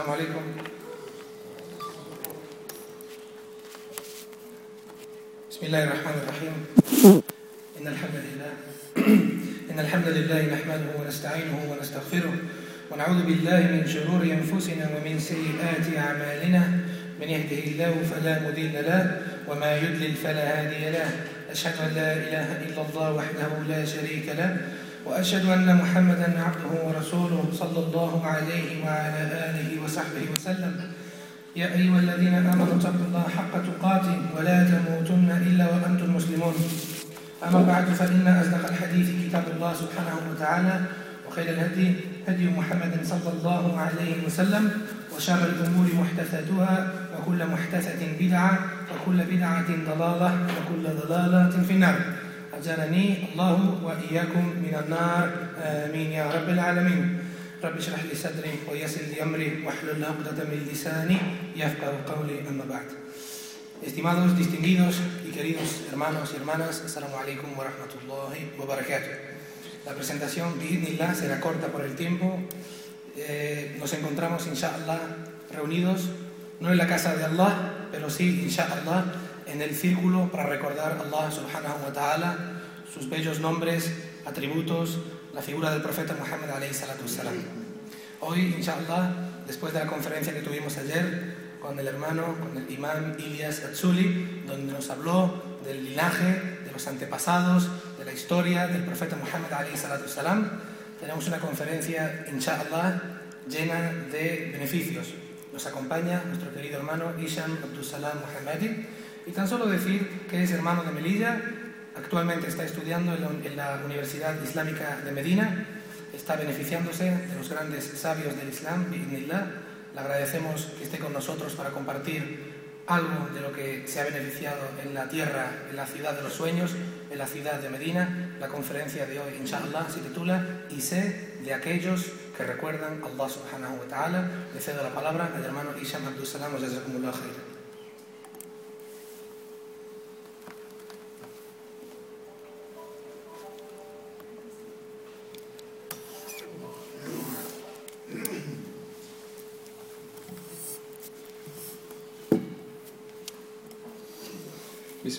السلام عليكم. بسم الله الرحمن الرحيم. إن الحمد لله إن الحمد لله نحمده ونستعينه ونستغفره ونعوذ بالله من شرور أنفسنا ومن سيئات أعمالنا. من يهده الله فلا مضل له وما يضلل فلا هادي له. أشهد أن لا إله إلا الله وحده لا شريك له وأشهد أن محمدا عبده ورسوله صلى الله عليه وعلى آله وصحبه وسلم. يا أيها الذين آمنوا اتقوا الله حق تقاته ولا تموتن إلا وأنتم مسلمون. أما بعد فإن أصدق الحديث كتاب الله سبحانه وتعالى وخير الهدي هدي محمد صلى الله عليه وسلم وشر الأمور محدثاتها وكل محدثة بدعة وكل بدعة ضلالة وكل ضلالة في النار. أجرني الله وإياكم من النار آمين يا رب العالمين رب اشرح لي صدري ويسر لي أمري واحلل عقدة من لساني يفقه قولي أما بعد Estimados, distinguidos y queridos hermanos y hermanas, Assalamu alaikum wa rahmatullahi wa barakatuh. La presentación, bi'idnillah, será corta por el tiempo. Eh, nos encontramos, inshallah, reunidos, no en la casa de Allah, pero sí, inshallah, en el círculo para recordar a Allah subhanahu wa ta'ala, sus bellos nombres, atributos, la figura del profeta Muhammad alayhi salatu wassalam. Hoy, inshallah, después de la conferencia que tuvimos ayer, con el hermano, con el imán Ilyas Atsuli, donde nos habló del linaje, de los antepasados, de la historia del profeta Muhammad alayhi salatu salam. Tenemos una conferencia, inshallah, llena de beneficios. Nos acompaña nuestro querido hermano Isham Abdul Salam Muhammadi. Y tan solo decir que es hermano de Melilla, actualmente está estudiando en la Universidad Islámica de Medina, está beneficiándose de los grandes sabios del Islam, bi'idnillah, le agradecemos que esté con nosotros para compartir algo de lo que se ha beneficiado en la tierra, en la ciudad de los sueños, en la ciudad de Medina. La conferencia de hoy, inshallah, se titula Y sé de aquellos que recuerdan Allah subhanahu wa ta'ala. Le cedo la palabra al hermano Isham Abdul Salam,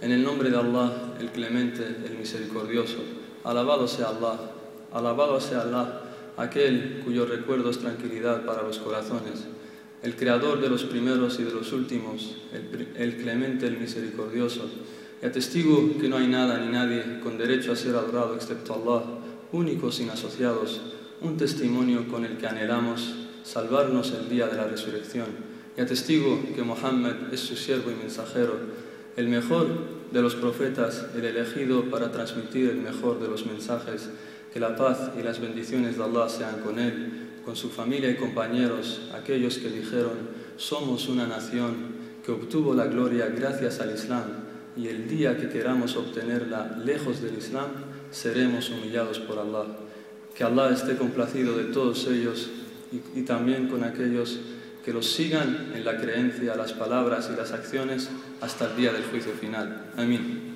En el nombre de Allah, el clemente, el misericordioso, alabado sea Allah, alabado sea Allah, aquel cuyo recuerdo es tranquilidad para los corazones, el creador de los primeros y de los últimos, el, clemente, el misericordioso. Y atestigo que no hay nada ni nadie con derecho a ser adorado excepto Allah, únicos sin asociados, un testimonio con el que anhelamos salvarnos el día de la resurrección. Y atestigo que Mohammed es su siervo y mensajero, el mejor de los profetas, el elegido para transmitir el mejor de los mensajes, que la paz y las bendiciones de Allah sean con él, con su familia y compañeros, aquellos que dijeron, somos una nación que obtuvo la gloria gracias al Islam, y el día que queramos obtenerla lejos del Islam, seremos humillados por Allah. Que Allah esté complacido de todos ellos y, y también con aquellos que los sigan en la creencia, las palabras y las acciones hasta el día del juicio final. Amén.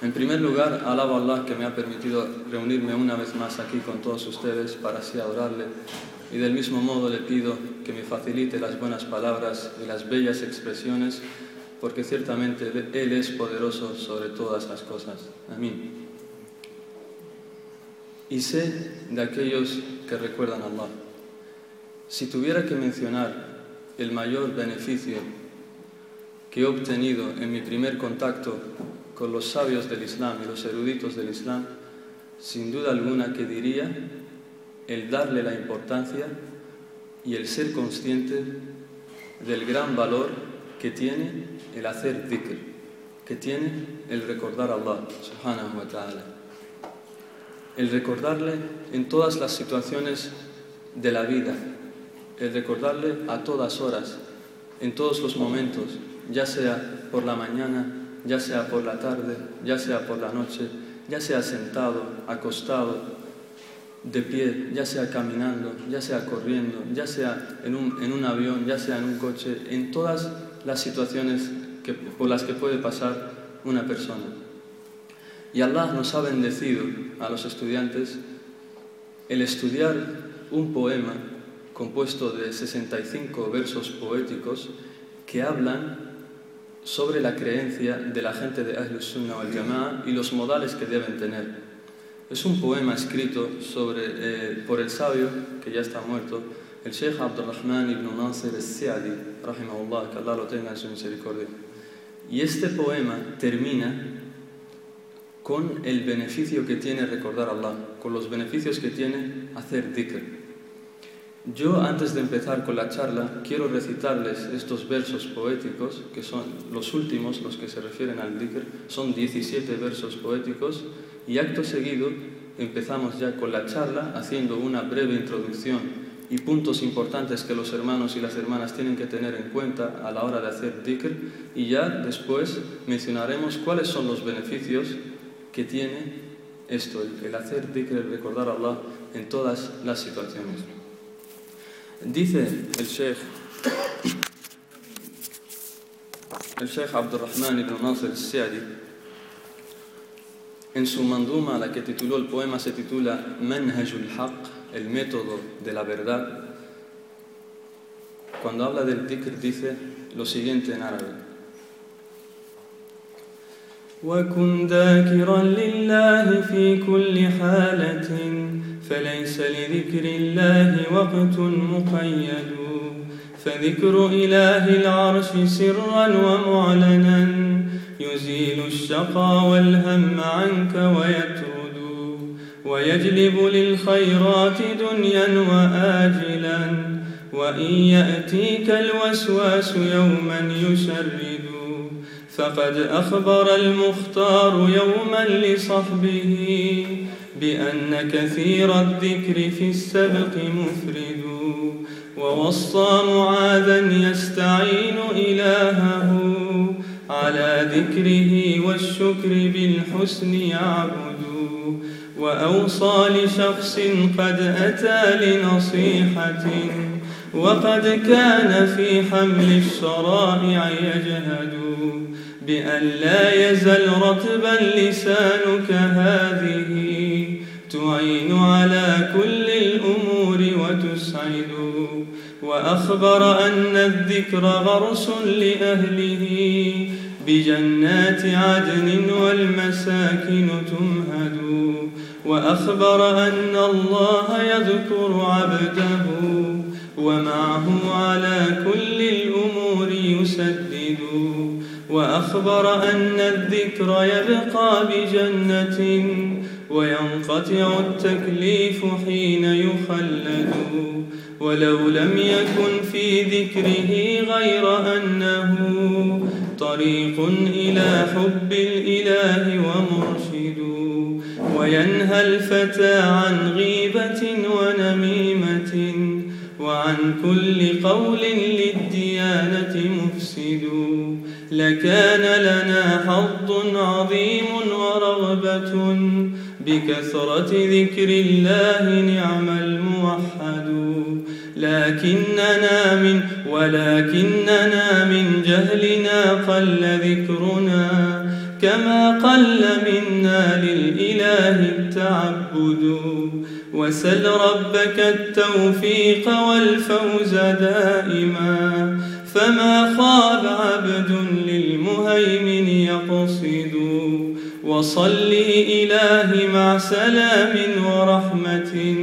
En primer lugar, alabo a Allah que me ha permitido reunirme una vez más aquí con todos ustedes para así adorarle. Y del mismo modo le pido que me facilite las buenas palabras y las bellas expresiones, porque ciertamente Él es poderoso sobre todas las cosas. Amén. Y sé de aquellos que recuerdan a Allah. Si tuviera que mencionar el mayor beneficio que he obtenido en mi primer contacto con los sabios del Islam y los eruditos del Islam, sin duda alguna que diría el darle la importancia y el ser consciente del gran valor que tiene el hacer dhikr, que tiene el recordar a Allah subhanahu wa ta'ala. El recordarle en todas las situaciones de la vida, el recordarle a todas horas, en todos los momentos, ya sea por la mañana, ya sea por la tarde, ya sea por la noche, ya sea sentado, acostado, de pie, ya sea caminando, ya sea corriendo, ya sea en un, avión, ya sea en un coche, en todas las situaciones por las que puede pasar una persona. Y Allah nos ha bendecido a los estudiantes el estudiar un poema compuesto de 65 versos poéticos que hablan sobre la creencia de la gente de Ahlus Sunnah wal Jama'a y los modales que deben tener. Es un poema escrito eh, por el sabio, que ya está muerto, el Sheikh Abdurrahman ibn Nasir al-Siadi, rahimahullah, que Allah lo tenga en su misericordia. Y este poema termina con el beneficio que tiene recordar a Allah, con los beneficios que tiene hacer dhikr. Yo, antes de empezar con la charla, quiero recitarles estos versos poéticos, que son los últimos, los que se refieren al dhikr, son 17 versos poéticos, y acto seguido empezamos ya con la charla haciendo una breve introducción y puntos importantes que los hermanos y las hermanas tienen que tener en cuenta a la hora de hacer dhikr, y ya después mencionaremos cuáles son los beneficios que tiene esto, el, hacer dhikr, el recordar a Allah en todas las situaciones. Dice el Sheikh, el Sheikh Abdurrahman ibn Nasr al-Siadi, en su manduma, la que tituló el poema, se titula Manhajul Haq, el método de la verdad. Cuando habla del dhikr dice lo siguiente en árabe. وكن ذاكرا لله في كل حالة فليس لذكر الله وقت مقيد. فذكر إله العرش سرا ومعلنا. يزيل الشقى والهم عنك ويترد ويجلب للخيرات دنيا وآجلا. وإن يأتيك الوسواس يوما يشرد. فقد أخبر المختار يوما لصحبه. بأن كثير الذكر في السبق مفرد ووصى معاذا يستعين إلهه. على ذكره والشكر بالحسن يعبد وأوصى لشخص قد أتى لنصيحة وقد كان في حمل الشرائع يجهد. بأن لا يزل رطبا لسانك هذه. تعين على كل الأمور وتسعد. وأخبر أن الذكر غرس لأهله. بجنات عدن والمساكن تمهد. وأخبر أن الله يذكر عبده. ومعه على كل الأمور يسدد. وأخبر أن الذكر يبقى بجنة وينقطع التكليف حين يخلد. ولو لم يكن في ذكره غير أنه طريق إلى حب الإله ومرشد. وينهى الفتى عن غيبة ونميمة وعن كل قول للديانة مفسد. لكان لنا حظ عظيم ورغبة. بكثرة ذكر الله نعم الموحد. لكننا من ولكننا من جهلنا قل ذكرنا كما قل منا للإله التعبد. وسل ربك التوفيق والفوز دائما. فما خاب عبد للمهيمن يقصد وصلي إلهي مع سلام ورحمة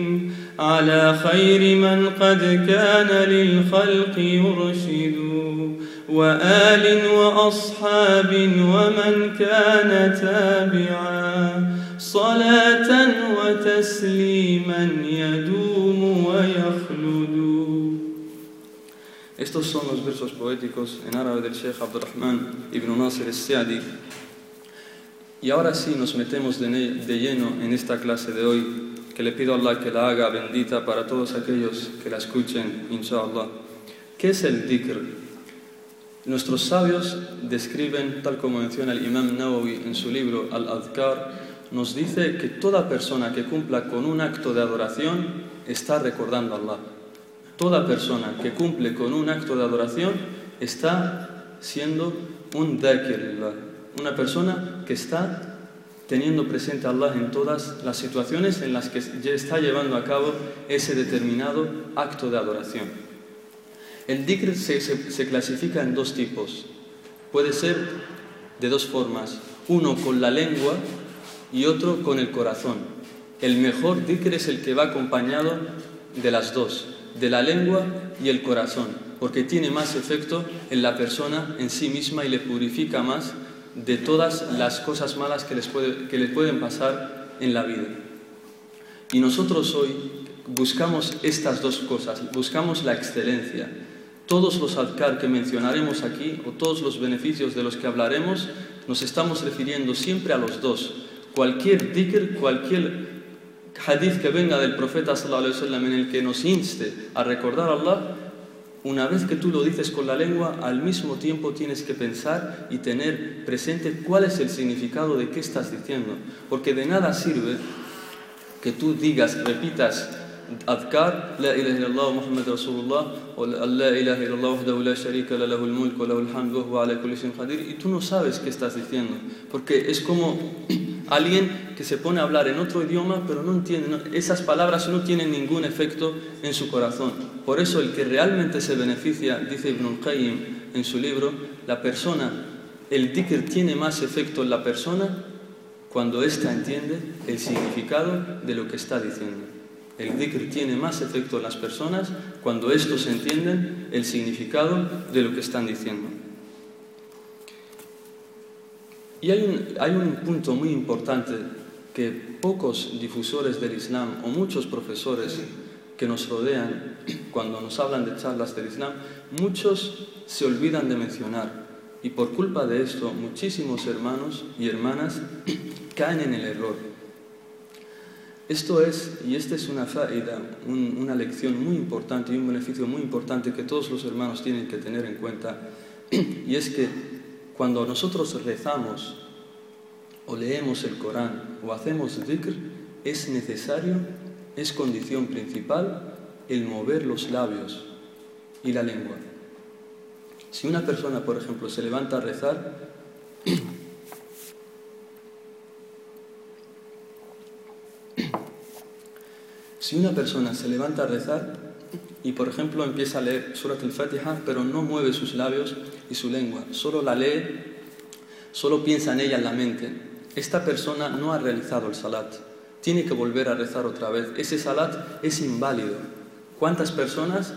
على خير من قد كان للخلق يرشد وآل وأصحاب ومن كان تابعا صلاة وتسليما يدوم ويخلد Estos son los versos poéticos en árabe del Sheikh Abdurrahman ibn Nasir al-Siadi. Y ahora sí nos metemos de, de lleno en esta clase de hoy, que le pido a Allah que la haga bendita para todos aquellos que la escuchen, inshallah. ¿Qué es el dhikr? Nuestros sabios describen, tal como menciona el Imam Nawawi en su libro Al-Adhkar, nos dice que toda persona que cumpla con un acto de adoración está recordando a Allah. Toda persona que cumple con un acto de adoración está siendo un dhakir, una persona que está teniendo presente a Allah en todas las situaciones en las que está llevando a cabo ese determinado acto de adoración. El dhikr se, se clasifica en dos tipos. Puede ser de dos formas. Uno con la lengua y otro con el corazón. El mejor dhikr es el que va acompañado de las dos de la lengua y el corazón, porque tiene más efecto en la persona en sí misma y le purifica más de todas las cosas malas que les, puede, que les pueden pasar en la vida. Y nosotros hoy buscamos estas dos cosas, buscamos la excelencia. Todos los adkar que mencionaremos aquí, o todos los beneficios de los que hablaremos, nos estamos refiriendo siempre a los dos. Cualquier dhikr, cualquier hadith que venga del profeta sallallahu alaihi wasallam en el que nos inste a recordar a Allah, una vez que tú lo dices con la lengua, al mismo tiempo tienes que pensar y tener presente cuál es el significado de qué estás diciendo. Porque de nada sirve que tú digas, repitas o la ilaha illallah wahdahu la sharika la lahu al-mulk wa lahu al-hamd wa ala kulli shay'in qadir, y tú no sabes qué estás diciendo. Porque es como alguien que se pone a hablar en otro idioma, pero no entiende, esas palabras no tienen ningún efecto en su corazón. Por eso el que realmente se beneficia, dice Ibn al-Qayyim en su libro, la persona, el dhikr tiene más efecto en la persona cuando ésta entiende el significado de lo que está diciendo. El dhikr tiene más efecto en las personas cuando estos entienden el significado de lo que están diciendo. Y hay un, hay un punto muy importante que pocos difusores del Islam o muchos profesores que nos rodean cuando nos hablan de charlas del Islam, muchos se olvidan de mencionar. Y por culpa de esto, muchísimos hermanos y hermanas caen en el error. Esto es, y esta es una faida, una lección muy importante y un beneficio muy importante que todos los hermanos tienen que tener en cuenta, y es que cuando nosotros rezamos o leemos el Corán o hacemos dhikr, es necesario, es condición principal el mover los labios y la lengua. Si una persona, por ejemplo, se levanta a rezar, si una persona se levanta a rezar y, por ejemplo, empieza a leer Surat al-Fatiha, pero no mueve sus labios y su lengua, solo la lee, solo piensa en ella en la mente, esta persona no ha realizado el salat, tiene que volver a rezar otra vez. Ese salat es inválido. ¿Cuántas personas,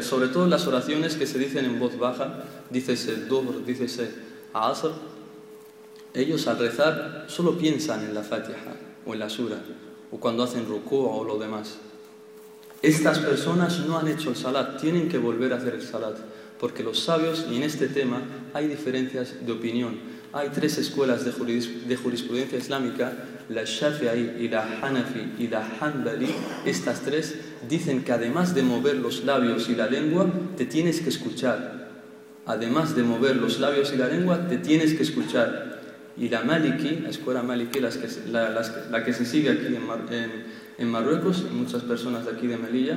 sobre todo las oraciones que se dicen en voz baja, dícese Dohr, dícese Asr, ellos al rezar solo piensan en la Fatiha o en la Sura, o cuando hacen ruku o lo demás. Estas personas no han hecho el salat, tienen que volver a hacer el salat, porque los sabios, y en este tema hay diferencias de opinión, hay tres escuelas de, jurisprudencia islámica, la Shafi'i y la Hanafi y la Hanbali. Estas tres dicen que además de mover los labios y la lengua, te tienes que escuchar. Además de mover los labios y la lengua, te tienes que escuchar. Y la Maliki, la escuela Maliki, la, que se sigue aquí en, en Marruecos, y muchas personas de aquí de Melilla,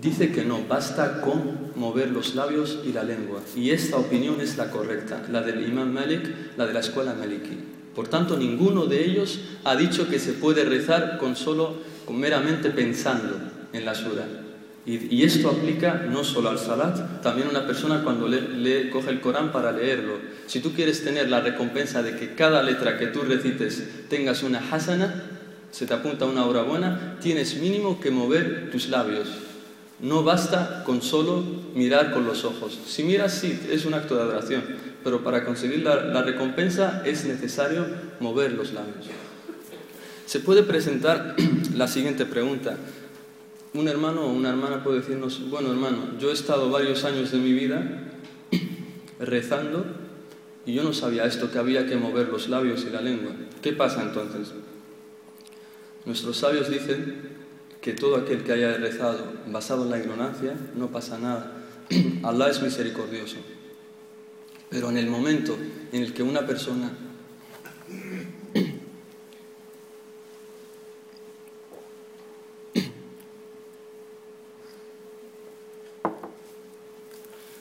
dice que no, basta con mover los labios y la lengua. Y esta opinión es la correcta, la del imam Malik, la de la escuela Maliki. Por tanto, ninguno de ellos ha dicho que se puede rezar con solo, con meramente pensando en la sura. Y, esto aplica no solo al salat, también a una persona cuando le, coge el Corán para leerlo. Si tú quieres tener la recompensa de que cada letra que tú recites tengas una hasana, se te apunta una hora buena, tienes mínimo que mover tus labios. No basta con solo mirar con los ojos. Si miras, sí, es un acto de adoración, pero para conseguir la, recompensa es necesario mover los labios. Se puede presentar la siguiente pregunta un hermano o una hermana puede decirnos, bueno hermano, yo he estado varios años de mi vida rezando y yo no sabía esto, que había que mover los labios y la lengua. ¿Qué pasa entonces? Nuestros sabios dicen que todo aquel que haya rezado basado en la ignorancia, no pasa nada. Allah es misericordioso. Pero en el momento en el que una persona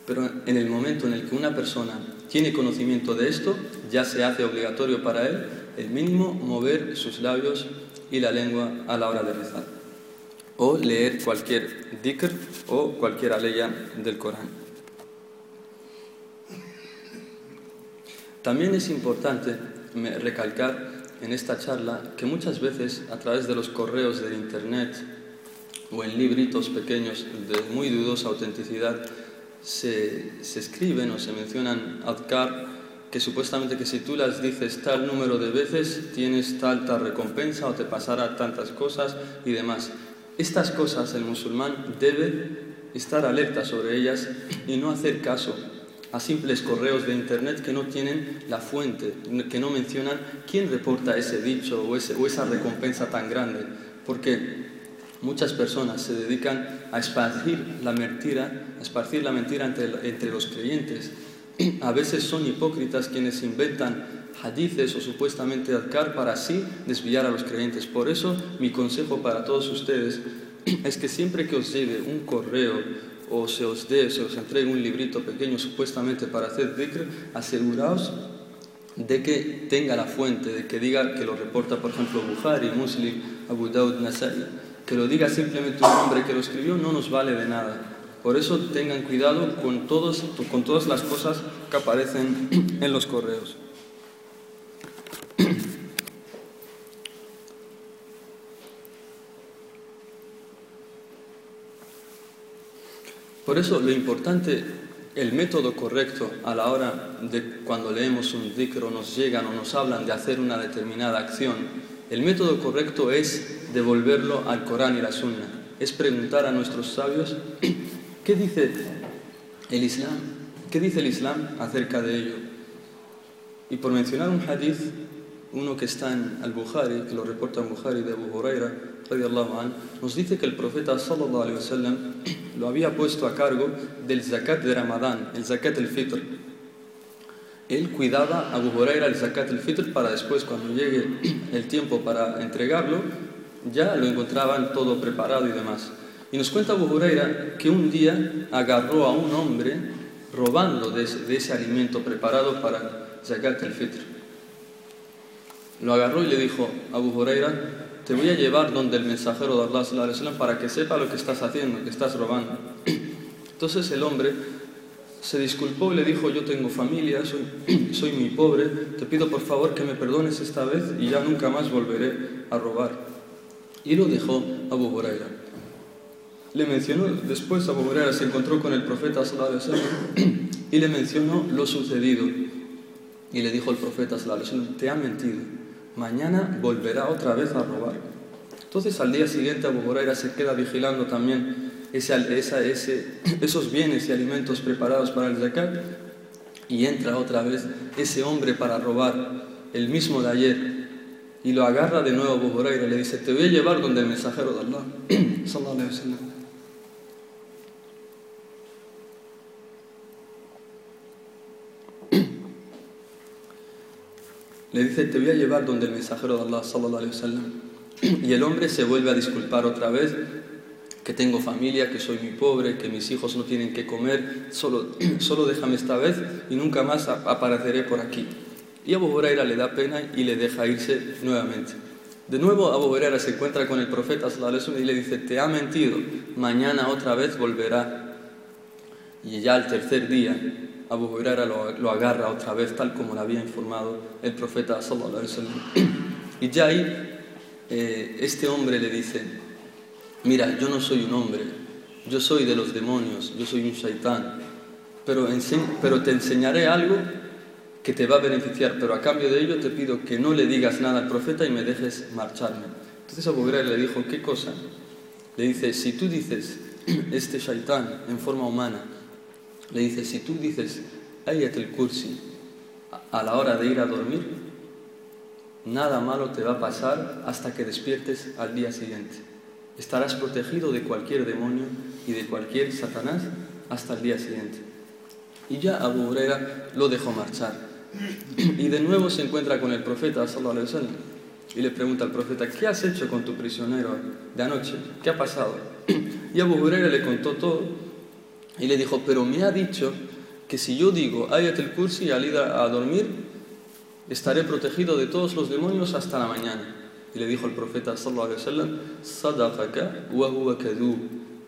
Pero en el momento en el que una persona tiene conocimiento de esto, ya se hace obligatorio para él el mínimo mover sus labios y la lengua a la hora de rezar. O leer cualquier dhikr o cualquier aleya del Corán. También es importante recalcar en esta charla que muchas veces a través de los correos de internet o en libritos pequeños de muy dudosa autenticidad se, escriben o se mencionan adkar que supuestamente que si tú las dices tal número de veces tienes tal tal recompensa o te pasará tantas cosas y demás. Estas cosas el musulmán debe estar alerta sobre ellas y no hacer caso a simples correos de internet que no tienen la fuente, que no mencionan quién reporta ese dicho o, esa recompensa tan grande. Porque Muchas personas se dedican a esparcir la mentira, a esparcir la mentira entre, los creyentes. A veces son hipócritas quienes inventan hadices o supuestamente adkar para así desviar a los creyentes. Por eso mi consejo para todos ustedes es que siempre que os llegue un correo o se os dé, se os entregue un librito pequeño supuestamente para hacer dhikr, aseguraos de que tenga la fuente, de que diga que lo reporta, por ejemplo, Bukhari, Muslim, Abu Daud, Nasai que lo diga simplemente un hombre que lo escribió no nos vale de nada. Por eso tengan cuidado con, todos, con todas las cosas que aparecen en los correos. Por eso lo importante, el método correcto a la hora de cuando leemos un dicro nos llegan o nos hablan de hacer una determinada acción, el método correcto es devolverlo al Corán y la Sunna. Es preguntar a nuestros sabios qué dice el Islam, qué dice el Islam acerca de ello. Y por mencionar un hadith, uno que está en Al-Bukhari, que lo reporta Bukhari de Abu Huraira, nos dice que el profeta sallallahu alaihi wasallam lo había puesto a cargo del zakat de Ramadán, el zakat al-fitr él cuidaba a Abu Huraira el zakat el fitr para después, cuando llegue el tiempo para entregarlo, ya lo encontraban todo preparado y demás. Y nos cuenta Abu Huraira que un día agarró a un hombre robando de ese, alimento preparado para zakat el fitr. Lo agarró y le dijo Abu Huraira, te voy a llevar donde el mensajero de Allah para que sepa lo que estás haciendo, que estás robando. Entonces el hombre se disculpó y le dijo, yo tengo familia, soy, soy muy pobre, te pido por favor que me perdones esta vez y ya nunca más volveré a robar. Y lo dejó Abu Huraira. Le mencionó, después Abu Huraira se encontró con el profeta y le mencionó lo sucedido. Y le dijo el profeta te ha mentido, mañana volverá otra vez a robar. Entonces al día siguiente Abu Huraira se queda vigilando también esos bienes y alimentos preparados para el zakat y entra otra vez ese hombre para robar el mismo de ayer y lo agarra de nuevo Abu y le dice te voy a llevar donde el mensajero de Allah le dice te voy a llevar donde el mensajero de Allah y el hombre se vuelve a disculpar otra vez que tengo familia, que soy muy pobre, que mis hijos no tienen que comer, solo, solo déjame esta vez y nunca más apareceré por aquí. Y Abu Huraira le da pena y le deja irse nuevamente. De nuevo Abu Huraira se encuentra con el profeta y le dice, te ha mentido, mañana otra vez volverá. Y ya al tercer día Abu Huraira lo, agarra otra vez tal como le había informado el profeta Y ya ahí eh, este hombre le dice, mira, yo no soy un hombre, yo soy de los demonios, yo soy un shaitán, pero, pero te enseñaré algo que te va a beneficiar, pero a cambio de ello te pido que no le digas nada al profeta y me dejes marcharme. Entonces Abu Huraira le dijo, ¿qué cosa? Le dice, si tú dices, este shaitán en forma humana, le dice, si tú dices, ayat el kursi a la hora de ir a dormir, nada malo te va a pasar hasta que despiertes al día siguiente. Estarás protegido de cualquier demonio y de cualquier satanás hasta el día siguiente. Y ya Abu Huraira lo dejó marchar. Y de nuevo se encuentra con el profeta sallallahu y le pregunta al profeta, ¿qué has hecho con tu prisionero de anoche? ¿Qué ha pasado? Y Abu Huraira le contó todo y le dijo, pero me ha dicho que si yo digo Ayat el Kursi al ir a dormir, estaré protegido de todos los demonios hasta la mañana. Y le dijo el profeta sallallahu alaihi wasallam, sadaqaka wa huwa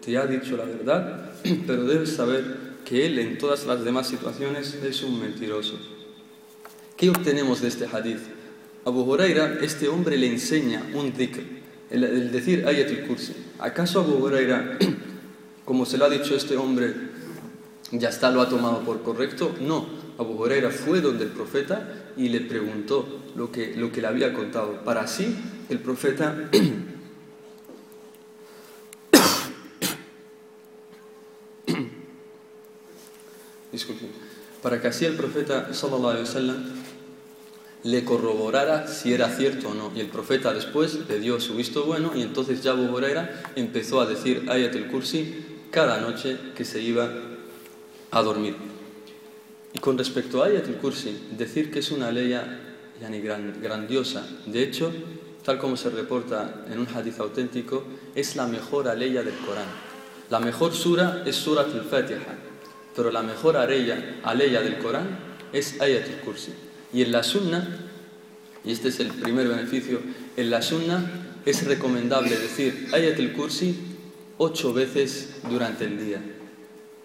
Te ha dicho la verdad, pero debes saber que él en todas las demás situaciones es un mentiroso. ¿Qué obtenemos de este hadith? Abu Huraira, este hombre le enseña un dhikr, el, decir Ayatul Kursi. ¿Acaso Abu Huraira, como se lo ha dicho este hombre, ya está, lo ha tomado por correcto? No. Abu Huraira fue donde el profeta y le preguntó lo que, lo que le había contado. Para así, el profeta disculpen, para que así el profeta sallallahu le corroborara si era cierto o no. Y el profeta después le dio su visto bueno y entonces ya Abu empezó a decir Ayat kursi cada noche que se iba a dormir. Y con respecto a Ayat kursi decir que es una ley yani, grandiosa. De hecho, tal como se reporta en un hadith auténtico, es la mejor aleya del Corán. La mejor sura es Surat al-Fatiha, pero la mejor aleya, aleya del Corán es Ayat kursi y en la sunna, y este es el primer beneficio, en la sunna es recomendable decir Ayat kursi ocho veces durante el día.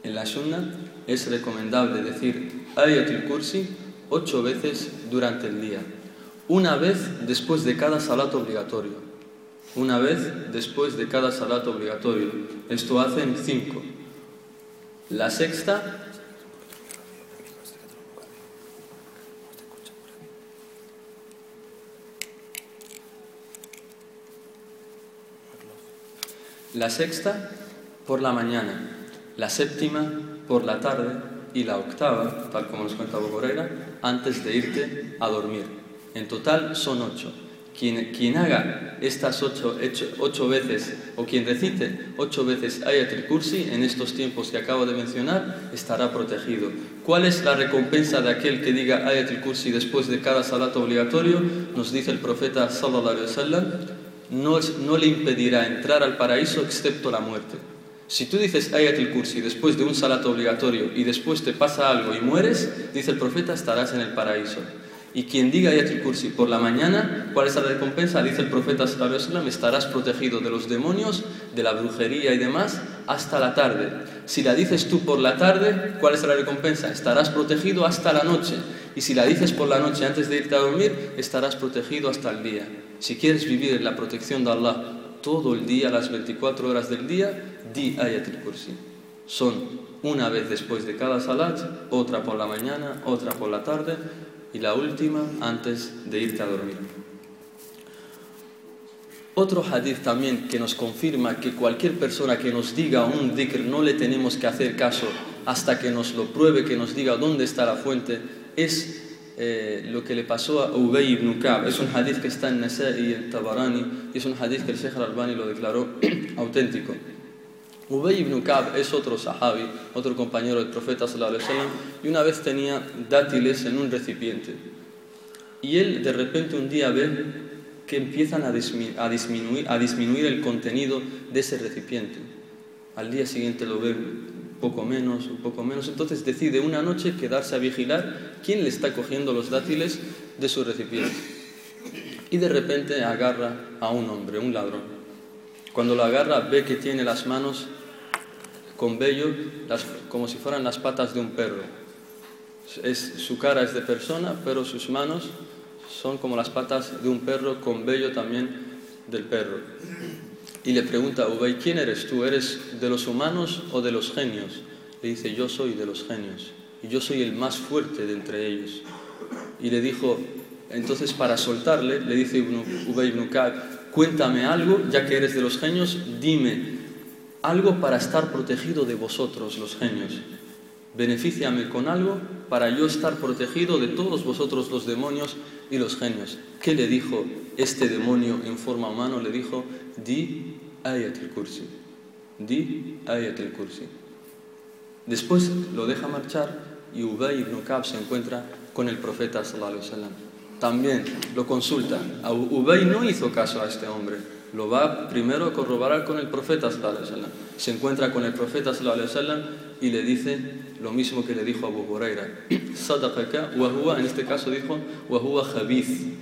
En la sunna es recomendable decir Ayat kursi ocho veces durante el día. Una vez después de cada salat obligatorio. Una vez después de cada salat obligatorio. Esto hacen cinco. La sexta La sexta por la mañana, la séptima por la tarde y la octava, tal como nos cuenta Bocorera, antes de irte a dormir. En total son ocho. Quien, haga estas ocho, ocho, veces o quien recite ocho veces Ayat kursi en estos tiempos que acabo de mencionar estará protegido. ¿Cuál es la recompensa de aquel que diga Ayat kursi después de cada salat obligatorio? Nos dice el profeta sallallahu alaihi wasallam no, le impedirá entrar al paraíso excepto la muerte. Si tú dices Ayatul Kursi después de un salato obligatorio y después te pasa algo y mueres, dice el profeta, estarás en el paraíso. Y quien diga Ayatul Kursi por la mañana, ¿cuál es la recompensa? Dice el profeta sallam, estarás protegido de los demonios, de la brujería y demás hasta la tarde. Si la dices tú por la tarde, ¿cuál es la recompensa? Estarás protegido hasta la noche. Y si la dices por la noche antes de irte a dormir, estarás protegido hasta el día. Si quieres vivir en la protección de Allah todo el día, las 24 horas del día, di Ayatul Kursi. Son una vez después de cada salat, otra por la mañana, otra por la tarde y la última antes de irte a dormir. Otro hadith también que nos confirma que cualquier persona que nos diga un dhikr no le tenemos que hacer caso hasta que nos lo pruebe, que nos diga dónde está la fuente, es eh, lo que le pasó a Ubay ibn Ka'b. Es un hadith que está en Nasa'i y en Tabarani, y es un hadith que el Sheikh al-Albani lo declaró auténtico. Ubay ibn Ka'b es otro sahabi, otro compañero del profeta sallallahu alaihi wasallam, y una vez tenía dátiles en un recipiente. Y él de repente un día ve que empiezan a, disminuir, a disminuir el contenido de ese recipiente. al día siguiente lo ve poco menos, un poco menos, entonces decide una noche quedarse a vigilar quién le está cogiendo los dátiles de su recipiente. Y de repente agarra a un hombre, un ladrón. Cuando lo agarra ve que tiene las manos con vello como si fueran las patas de un perro. Es, su cara es de persona, pero sus manos son como las patas de un perro con vello también del perro. Y le pregunta a Ubay, ¿quién eres tú? ¿Eres de los humanos o de los genios? Le dice, yo soy de los genios y yo soy el más fuerte de entre ellos. Y le dijo, entonces para soltarle, le dice Ubay ibn Ka'b, cuéntame algo, ya que eres de los genios, dime algo para estar protegido de vosotros, los genios. Benefíciame con algo para yo estar protegido de todos vosotros, los demonios y los genios. ¿Qué le dijo este demonio en forma humana? Le dijo, di ayat al-kursi. Di ayat al-kursi. Después lo deja marchar y Ubay ibn Ka'b se encuentra con el profeta sallallahu. También lo consulta. Ubay no hizo caso a este hombre. Lo va primero a corroborar con el profeta sallallahu. Se encuentra con el profeta sallallahu y le dice lo mismo que le dijo a Abu Huraira. Sadaqaka wa huwa, en este caso dijo, wa huwa khabith.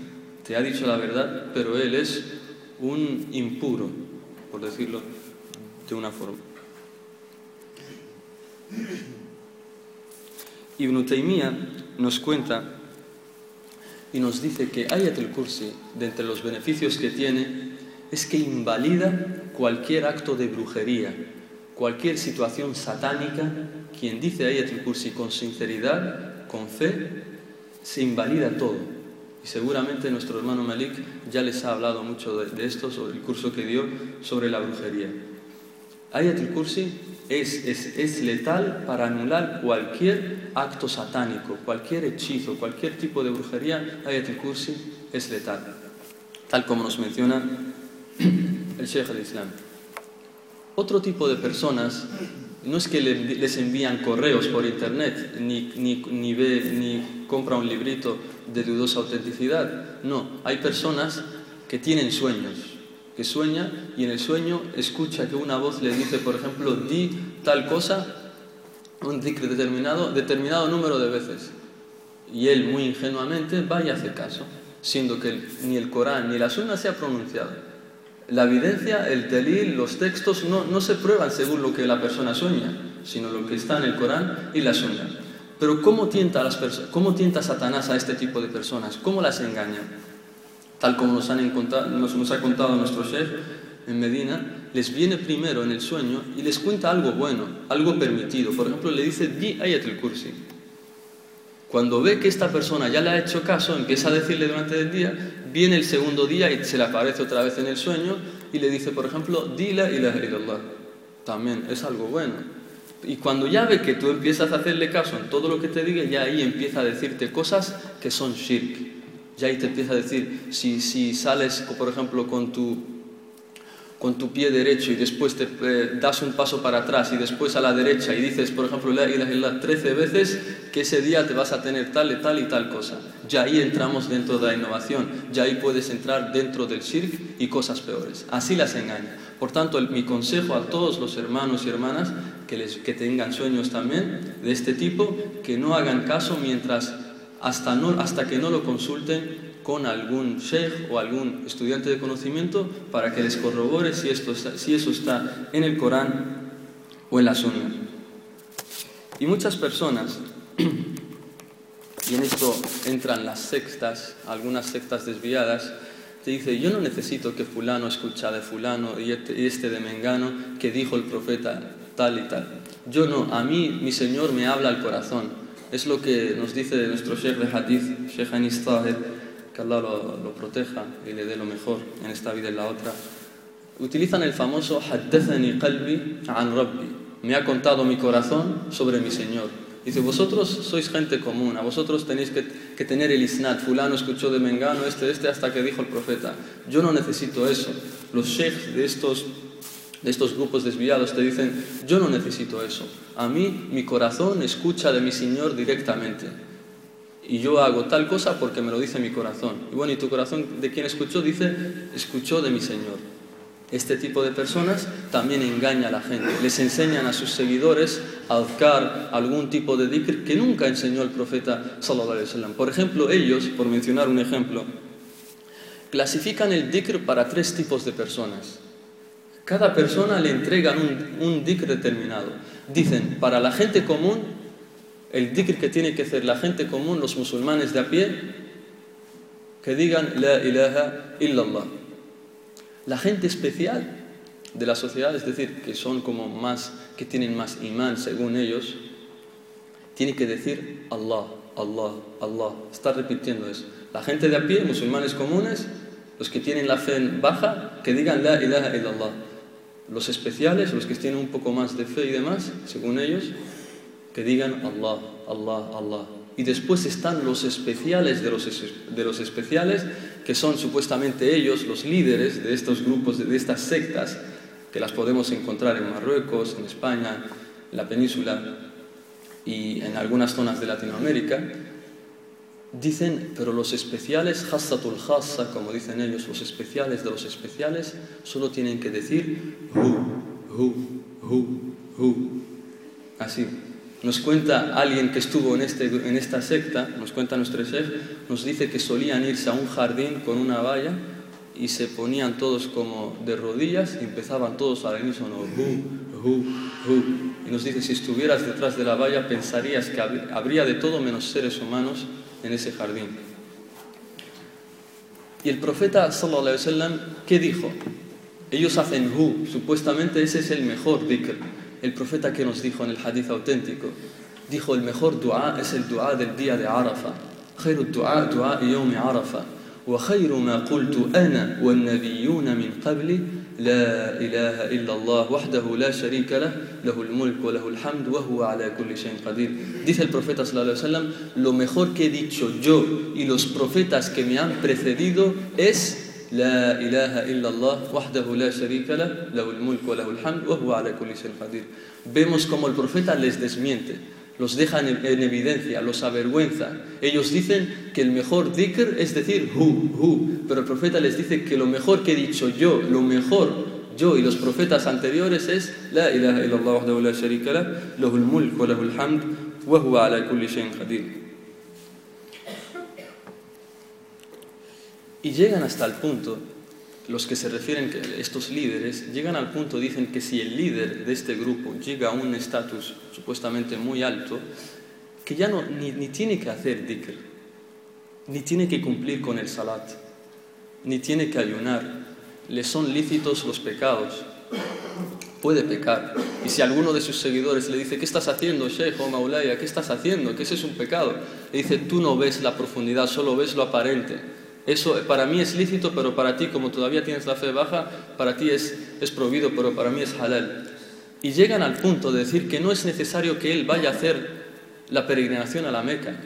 Te ha dicho la verdad, pero él es un impuro, por decirlo de una forma. Ibn Taymiyyah nos cuenta y nos dice que Ayat al-Kursi, de entre los beneficios que tiene, es que invalida cualquier acto de brujería, cualquier situación satánica. Quien dice Ayat al-Kursi con sinceridad, con fe, se invalida todo. Y seguramente nuestro hermano Malik ya les ha hablado mucho de, esto, sobre el curso que dio sobre la brujería. Ayat al-Kursi es, es, letal para anular cualquier acto satánico, cualquier hechizo, cualquier tipo de brujería. Ayat al-Kursi es letal, tal como nos menciona el Sheikh al Islam. Otro tipo de personas no es que les envían correos por internet, ni, ni, compra un librito de dudosa autenticidad. No, hay personas que tienen sueños que sueña y en el sueño escucha que una voz le dice, por ejemplo, di tal cosa, un dicre determinado, determinado número de veces. Y él muy ingenuamente va y hace caso, siendo que ni el Corán ni la Sunna se ha pronunciado. La evidencia, el telil, los textos no, no se prueban según lo que la persona sueña, sino lo que está en el Corán y la Sunna. Pero ¿cómo tienta, a las ¿cómo tienta Satanás a este tipo de personas? ¿Cómo las engaña? tal como nos, han nos, ha contado nuestro chef en Medina, les viene primero en el sueño y les cuenta algo bueno, algo permitido. Por ejemplo, le dice, di ayat el kursi. Cuando ve que esta persona ya le ha hecho caso, empieza a decirle durante el día, viene el segundo día y se le aparece otra vez en el sueño y le dice, por ejemplo, di la ilaha illallah. También es algo bueno. Y cuando ya ve que tú empiezas a hacerle caso en todo lo que te diga, ya ahí empieza a decirte cosas que son shirk ya ahí te empieza a decir, si, si sales, por ejemplo, con tu, con tu pie derecho y después te eh, das un paso para atrás y después a la derecha y dices, por ejemplo, la ilaha 13 veces, que ese día te vas a tener tal y tal y tal cosa. Ya ahí entramos dentro de la innovación, ya ahí puedes entrar dentro del shirk y cosas peores. Así las engaña. Por tanto, mi consejo a todos los hermanos y hermanas que, les, que tengan sueños también de este tipo, que no hagan caso mientras hasta, no, hasta que no lo consulten con algún sheikh o algún estudiante de conocimiento para que les corrobore si, esto si eso está en el Corán o en la Sunna. Y muchas personas, y en esto entran las sectas, algunas sectas desviadas, te dice, yo no necesito que fulano escucha de fulano y este, este de mengano que dijo el profeta tal y tal. Yo no, a mí mi Señor me habla al corazón es lo que nos dice nuestro Sheikh de Hadith, Sheikh Anis Tahir, que Allah lo, proteja y le dé lo mejor en esta vida y en la otra. Utilizan el famoso Haddathani qalbi an rabbi. Me ha contado mi corazón sobre mi Señor. Dice, vosotros sois gente común, a vosotros tenéis que, que, tener el isnad, fulano escuchó de Mengano, este, este, hasta que dijo el profeta. Yo no necesito eso. Los sheikhs de estos de estos grupos desviados te dicen, yo no necesito eso. A mí mi corazón escucha de mi Señor directamente. Y yo hago tal cosa porque me lo dice mi corazón. Y bueno, ¿y tu corazón de quién escuchó? Dice, escuchó de mi Señor. Este tipo de personas también engaña a la gente. Les enseñan a sus seguidores a adcar algún tipo de dhikr que nunca enseñó el profeta sallallahu. Por ejemplo, ellos, por mencionar un ejemplo, clasifican el dhikr para tres tipos de personas. Cada persona le entregan un, un dhikr determinado. Dicen, para la gente común, el dhikr que tiene que hacer la gente común, los musulmanes de a pie, que digan La ilaha illallah. La gente especial de la sociedad, es decir, que son como más, que tienen más imán según ellos, tiene que decir Allah, Allah, Allah. Está repitiendo eso. La gente de a pie, musulmanes comunes, los que tienen la fe baja, que digan La ilaha illallah. Los especiales, los que tienen un poco más de fe y demás, según ellos, que digan Allah, Allah, Allah. Y después están los especiales de los, de los especiales, que son supuestamente ellos, los líderes de estos grupos, de estas sectas, que las podemos encontrar en Marruecos, en España, en la península y en algunas zonas de Latinoamérica. Dicen, pero los especiales, hassatul hassa, como dicen ellos, los especiales de los especiales, solo tienen que decir hu, hu, hu, hu. Así. Nos cuenta alguien que estuvo en, este, en esta secta, nos cuenta nuestro chef, nos dice que solían irse a un jardín con una valla y se ponían todos como de rodillas y empezaban todos al unísono, hu, hu, hu. Y nos dice, si estuvieras detrás de la valla pensarías que habría de todo menos seres humanos en ese jardín. Y el profeta sallallahu alaihi wasallam, ¿qué dijo? Ellos hacen hu, supuestamente ese es el mejor dhikr el profeta que nos dijo en el hadith auténtico, dijo el mejor dua es el dua del día de Arafah. dice el profeta lo mejor que he dicho yo y los profetas que me han precedido es لا إله إلا الله وحده لا شريك له له الملك وله الحمد وهو على كل شيء قدير vemos como el profeta les desmiente los deja en, evidencia, los avergüenza. Ellos dicen que el mejor dhikr es decir hu, hu, pero el profeta les dice que lo mejor que he dicho yo, lo mejor yo y los profetas anteriores es la ilaha illallah wahdahu la sharika lah, lahul mulk wa lahul hamd wa huwa ala kulli shay'in qadir. Y llegan hasta el punto, los que se refieren, que estos líderes, llegan al punto, dicen que si el líder de este grupo llega a un estatus supuestamente muy alto, que ya no, ni, ni tiene que hacer dhikr, ni tiene que cumplir con el salat, ni tiene que ayunar, le son lícitos los pecados, puede pecar. Y si alguno de sus seguidores le dice, ¿qué estás haciendo, Sheikh o Maulaya? ¿Qué estás haciendo? Que ese es un pecado. Le dice, tú no ves la profundidad, solo ves lo aparente. Eso para mí es lícito, pero para ti, como todavía tienes la fe baja, para ti es, es prohibido, pero para mí es halal. Y llegan al punto de decir que no es necesario que él vaya a hacer la peregrinación a la Meca,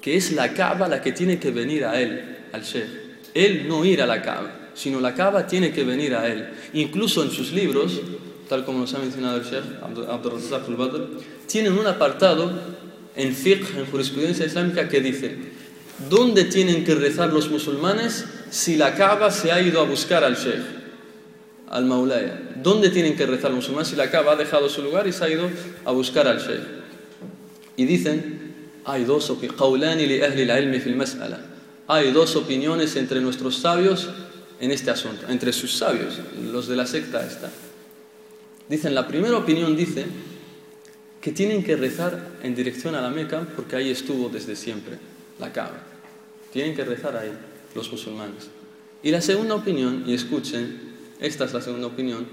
que es la Kaaba la que tiene que venir a él, al Sheikh. Él no ir a la Kaaba, sino la Kaaba tiene que venir a él. Incluso en sus libros, tal como nos ha mencionado el Sheikh Abdul al-Badr, tienen un apartado en fiqh, en jurisprudencia islámica, que dice ¿Dónde tienen que rezar los musulmanes si la Kaaba se ha ido a buscar al Sheikh, al Maulaya? ¿Dónde tienen que rezar los musulmanes si la Kaaba ha dejado su lugar y se ha ido a buscar al Sheikh? Y dicen, hay dos, hay dos opiniones entre nuestros sabios en este asunto, entre sus sabios, los de la secta esta. Dicen, la primera opinión dice que tienen que rezar en dirección a la Meca porque ahí estuvo desde siempre la Kaaba. Tienen que rezar ahí los musulmanes. Y la segunda opinión, y escuchen, esta es la segunda opinión,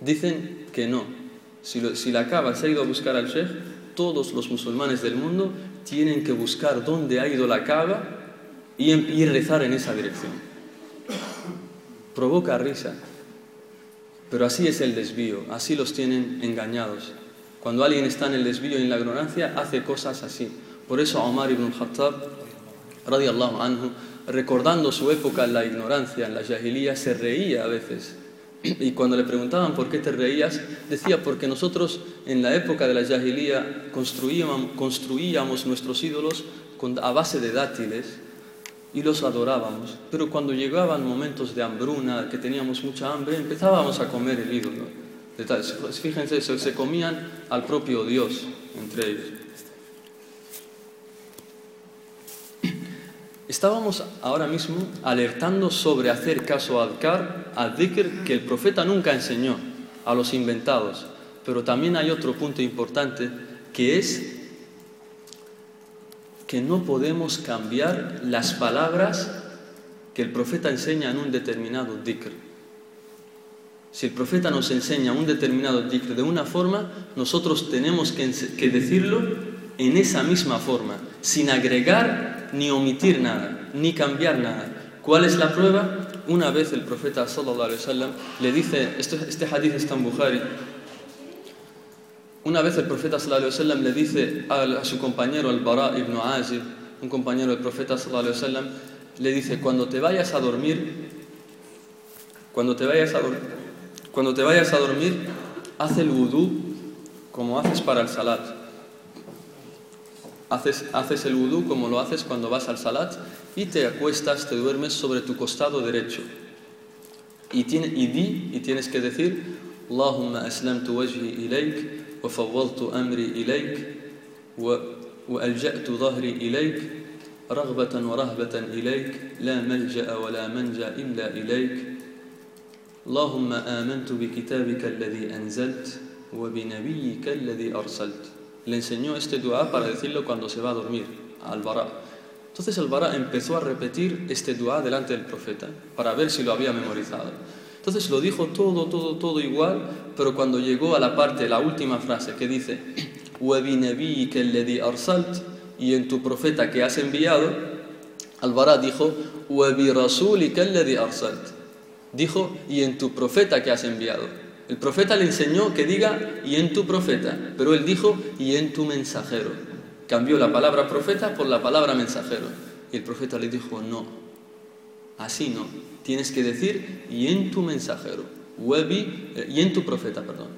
dicen que no. Si, la Kaaba se ha ido a buscar al Sheikh, todos los musulmanes del mundo tienen que buscar dónde ha ido la Kaaba y, y rezar en esa dirección. Provoca risa, pero así es el desvío, así los tienen engañados. Cuando alguien está en el desvío y en la ignorancia, hace cosas así. Por eso Omar ibn Khattab, radiallahu anhu, recordando su época en la ignorancia, en la jahilía, se reía a veces. Y cuando le preguntaban por qué te reías, decía porque nosotros en la época de la construíamos, construíamos nuestros ídolos a base de dátiles y los adorábamos. Pero cuando llegaban momentos de hambruna, que teníamos mucha hambre, empezábamos a comer el ídolo. Fíjense, se comían al propio Dios entre ellos. Estábamos ahora mismo alertando sobre hacer caso a Adkar, a Dhikr, que el profeta nunca enseñó a los inventados. Pero también hay otro punto importante que es que no podemos cambiar las palabras que el profeta enseña en un determinado dhikr. Si el profeta nos enseña un determinado dhikr de una forma, nosotros tenemos que decirlo en esa misma forma, sin agregar ni omitir nada, ni cambiar nada. ¿Cuál es la prueba? Una vez el profeta sallallahu alaihi le dice, este, este hadith está en Bukhari, una vez el profeta sallallahu alaihi le dice a, su compañero al Bara ibn Azib, un compañero del profeta sallallahu alaihi le dice, cuando te vayas a dormir, cuando te vayas a, cuando te vayas a dormir, haz el vudú como haces para el salat Haces, el vudú como lo haces cuando vas al salat y te acuestas, te duermes sobre tu costado derecho. Y, tiene, y di, y tienes que decir, Allahumma aslamtu wajhi ilayk, wa fawwaltu amri ilayk, wa, wa alja'tu dhahri ilayk, rahbatan ilayk, la malja'a wa la manja illa ilayk. اللهم آمنت بكتابك الذي أنزلت وبنبيك الذي أرسلت le enseñó este dua para decirlo cuando se va a dormir, al. Entonces el empezó a repetir este dua delante del profeta para ver si lo había memorizado. Entonces lo dijo todo, todo, todo igual, pero cuando llegó a la parte, la última frase que dice, y en tu profeta que has enviado, al-Bara dijo. Dijo, y en tu profeta que has enviado. El profeta le enseñó que diga y en tu profeta, pero él dijo y en tu mensajero. Cambió la palabra profeta por la palabra mensajero. Y el profeta le dijo, no, así no, tienes que decir y en tu mensajero, eh, y en tu profeta, perdón,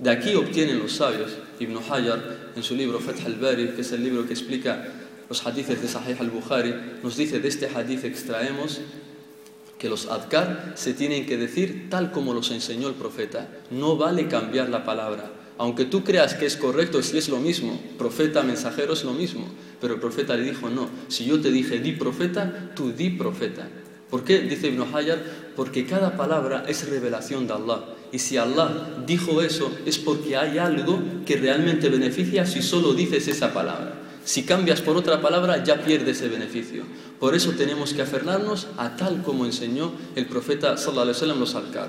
De aquí obtienen los sabios, Ibn Hajar, en su libro Fath al-Bari, que es el libro que explica los hadiths de Sahih al-Bukhari, nos dice, de este hadith extraemos que los adkar se tienen que decir tal como los enseñó el profeta. No vale cambiar la palabra. Aunque tú creas que es correcto, si es lo mismo, profeta, mensajero es lo mismo. Pero el profeta le dijo, no, si yo te dije di profeta, tú di profeta. ¿Por qué? Dice Ibn Hajar, porque cada palabra es revelación de Allah. Y si Allah dijo eso, es porque hay algo que realmente beneficia si solo dices esa palabra. Si cambias por otra palabra, ya pierdes ese beneficio. Por eso tenemos que aferrarnos a tal como enseñó el profeta sallallahu alaihi wasallam los adkar.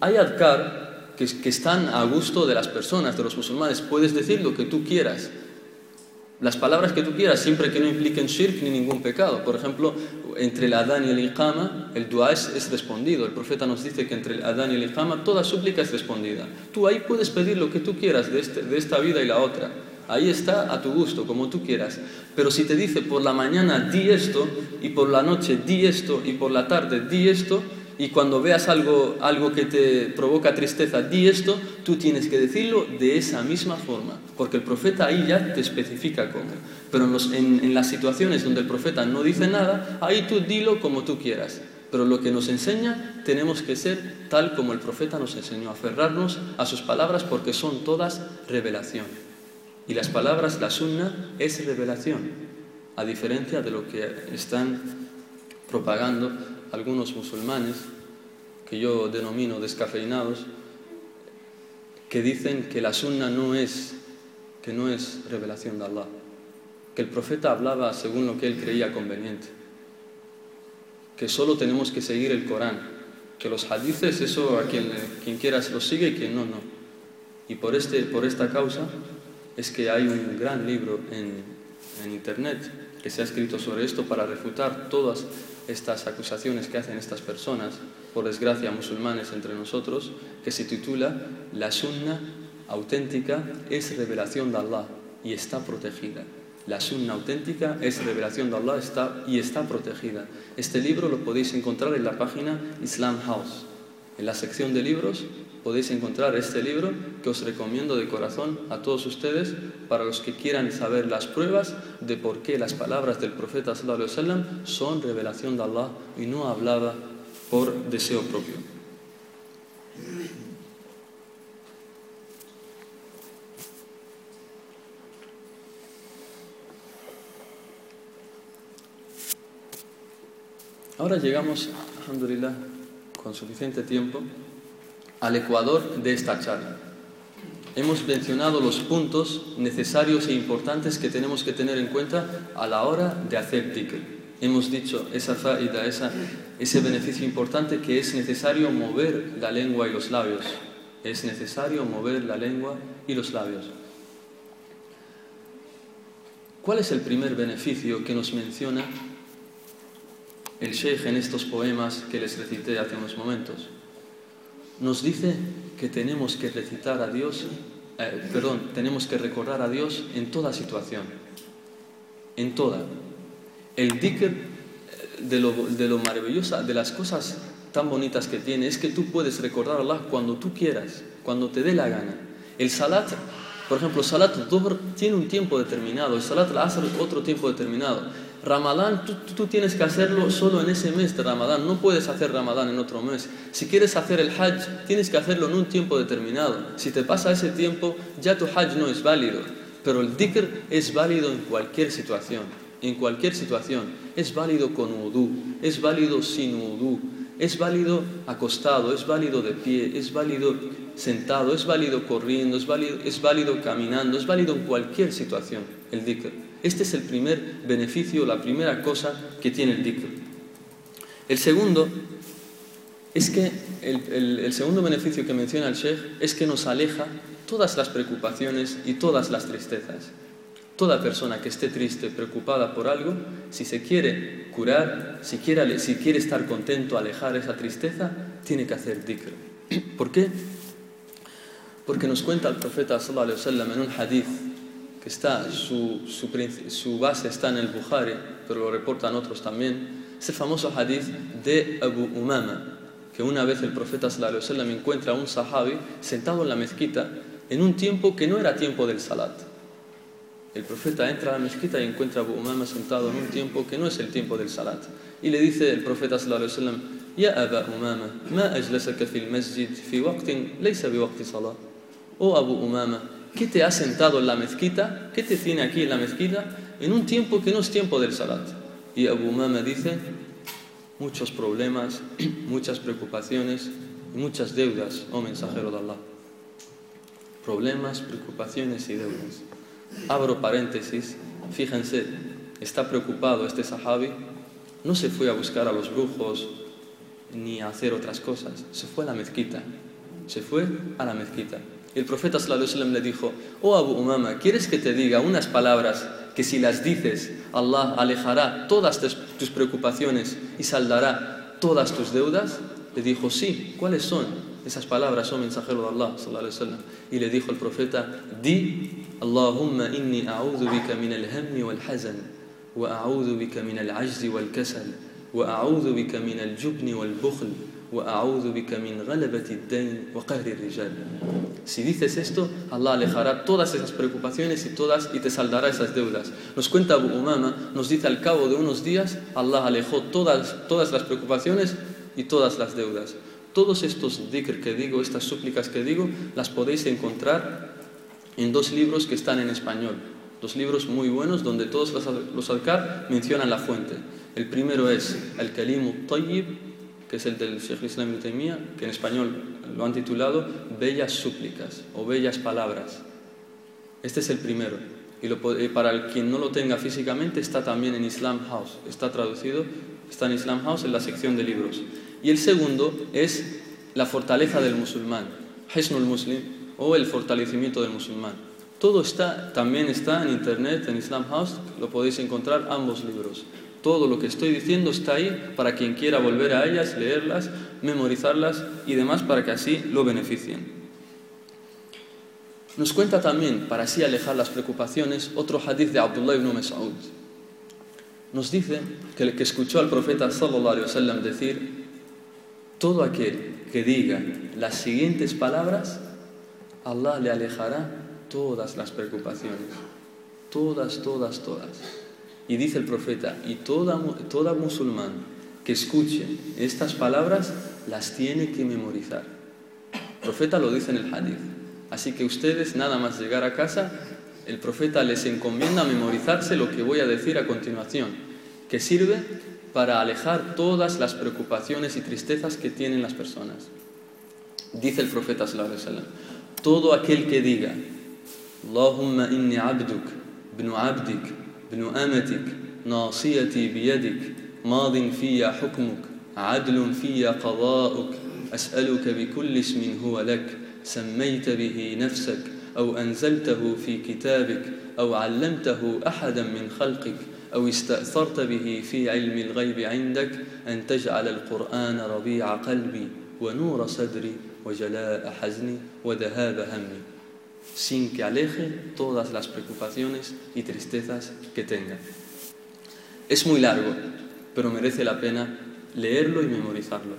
Hay adkar que, que están a gusto de las personas, de los musulmanes. Puedes decir lo que tú quieras. Las palabras que tú quieras, siempre que no impliquen shirk ni ningún pecado. Por ejemplo, entre el adán y el iqama, el dua es, respondido. El profeta nos dice que entre el adán y el iqama, toda súplica es respondida. Tú ahí puedes pedir lo que tú quieras de, este, de esta vida y la otra. Ahí está a tu gusto, como tú quieras. Pero si te dice por la mañana di esto, y por la noche di esto, y por la tarde di esto, y cuando veas algo, algo que te provoca tristeza, di esto, tú tienes que decirlo de esa misma forma, porque el profeta ahí ya te especifica cómo. Pero en, las situaciones donde el profeta no dice nada, ahí tú dilo como tú quieras. Pero lo que nos enseña tenemos que ser tal como el profeta nos enseñó, aferrarnos a sus palabras porque son todas revelación. Y las palabras, la sunna, es revelación, a diferencia de lo que están propagando algunos musulmanes, que yo denomino descafeinados, que dicen que la sunna no es, que no es revelación de Allah, que el profeta hablaba según lo que él creía conveniente, que solo tenemos que seguir el Corán, que los hadices, eso a quien, quien quiera se lo sigue y quien no, no. Y por, este, por esta causa es que hay un gran libro en, Internet que se ha escrito sobre esto para refutar todas estas acusaciones que hacen estas personas, por desgracia musulmanes entre nosotros, que se titula La Sunna auténtica es revelación de Allah y está protegida. La Sunna auténtica es revelación de Allah está, y está protegida. Este libro lo podéis encontrar en la página Islam House. En la sección de libros podéis encontrar este libro que os recomiendo de corazón a todos ustedes para los que quieran saber las pruebas de por qué las palabras del profeta sallallahu alaihi son revelación de Allah y no hablaba por deseo propio. Ahora llegamos, alhamdulillah, con suficiente tiempo, al ecuador de esta charla. Hemos mencionado los puntos necesarios e importantes que tenemos que tener en cuenta a la hora de hacer. Hemos dicho esa faida, esa, ese beneficio importante que es necesario mover la lengua y los labios. Es necesario mover la lengua y los labios. ¿Cuál es el primer beneficio que nos menciona el Sheikh en estos poemas que les recité hace unos momentos? Nos dice que tenemos que recitar a Dios, eh, perdón, tenemos que recordar a Dios en toda situación, en toda. El dhikr eh, de lo, de lo maravillosa, de las cosas tan bonitas que tiene, es que tú puedes recordar a Allah cuando tú quieras, cuando te dé la gana. El salat, por ejemplo, salat dhuhr tiene un tiempo determinado, el salat al-asr otro tiempo determinado. Ramadán, tú, tienes que hacerlo solo en ese mes de Ramadán, no puedes hacer Ramadán en otro mes. Si quieres hacer el Hajj, tienes que hacerlo en un tiempo determinado. Si te pasa ese tiempo, ya tu Hajj no es válido. Pero el dhikr es válido en cualquier situación, en cualquier situación. Es válido con udú, es válido sin udú, es válido acostado, es válido de pie, es válido sentado, es válido corriendo, es válido, es válido caminando, es válido en cualquier situación el dhikr. Este es el primer beneficio, la primera cosa que tiene el dhikr. El segundo es que el, el, el, segundo beneficio que menciona el Sheikh es que nos aleja todas las preocupaciones y todas las tristezas. Toda persona que esté triste, preocupada por algo, si se quiere curar, si quiere, si quiere estar contento, alejar esa tristeza, tiene que hacer dhikr. ¿Por qué? Porque nos cuenta el profeta sallallahu alaihi wasallam en un hadith que está, su, su, base está en el Bukhari, pero lo reportan otros también, es el famoso hadith de Abu Umama, que una vez el profeta wasallam encuentra a un sahabi sentado en la mezquita en un tiempo que no era tiempo del salat. El profeta entra a la mezquita y encuentra a Abu Umama sentado en un tiempo que no es el tiempo del salat. Y le dice el profeta wasallam, "Ya Aba Umama, ma ajlasaka fi al-masjid fi waqtin laysa bi waqti salat." Oh Abu Umama, ¿Qué te ha sentado en la mezquita? ¿Qué te tiene aquí en la mezquita? En un tiempo que no es tiempo del salat. Y Abu Umama dice, muchos problemas, muchas preocupaciones y muchas deudas, oh mensajero de Allah. Problemas, preocupaciones y deudas. Abro paréntesis, fíjense, está preocupado este sahabi, no se fue a buscar a los brujos ni a hacer otras cosas, se fue a la mezquita, se fue a la mezquita. El profeta sallallahu le dijo, oh Abu Umama, ¿quieres que te diga unas palabras que si las dices, Allah alejará todas tus preocupaciones y saldará todas tus deudas? Le dijo, sí, ¿cuáles son esas palabras, oh mensajero de Allah sallallahu? Y le dijo el profeta, di, Allahumma inni a'udhu bika min al-hammi wal-hazan, wa a'udhu bika min al-ajzi wal-kasal, wa a'udhu bika min al-jubni wal-bukhl, si dices esto, Allah alejará todas esas preocupaciones y, todas, y te saldará esas deudas. Nos cuenta Abu Umama, nos dice al cabo de unos días, Allah alejó todas, todas las preocupaciones y todas las deudas. Todos estos dhikr que digo, estas súplicas que digo, las podéis encontrar en dos libros que están en español. Dos libros muy buenos donde todos los, los mencionan la fuente. El primero es Al-Kalimu Tayyib que es el del Sheikh Islam Taymiyyah, que en español lo han titulado Bellas súplicas o Bellas palabras. Este es el primero. Y para el quien no lo tenga físicamente, está también en Islam House. Está traducido, está en Islam House en la sección de libros. Y el segundo es la fortaleza del musulmán, Hisnul Muslim, o el fortalecimiento del musulmán. Todo está, también está en internet, en Islam House, lo podéis encontrar ambos libros. Todo lo que estoy diciendo está ahí para quien quiera volver a ellas, leerlas, memorizarlas y demás para que así lo beneficien. Nos cuenta también, para así alejar las preocupaciones, otro hadith de Abdullah ibn Mas'ud. Nos dice que el que escuchó al profeta sallallahu alaihi decir, todo aquel que diga las siguientes palabras, Allah le alejará todas las preocupaciones. Todas, todas, todas. Y dice el profeta, y toda, toda musulmán que escuche estas palabras las tiene que memorizar. El profeta lo dice en el hadith. Así que ustedes, nada más llegar a casa, el profeta les encomienda memorizarse lo que voy a decir a continuación, que sirve para alejar todas las preocupaciones y tristezas que tienen las personas. Dice el profeta todo aquel que diga, Allahumma inni abduk, ibn abdik, ibn amatik, nasiyati biyadik, ماض في حكمك عدل في قضاؤك أسألك بكل اسم هو لك سميت به نفسك أو أنزلته في كتابك أو علمته أحدا من خلقك أو استأثرت به في علم الغيب عندك أن تجعل القرآن ربيع قلبي ونور صدري وجلاء حزني وذهاب همي. Sin que aleje todas las preocupaciones y tristezas que tenga. Es muy largo, pero merece la pena leerlo y memorizarlo.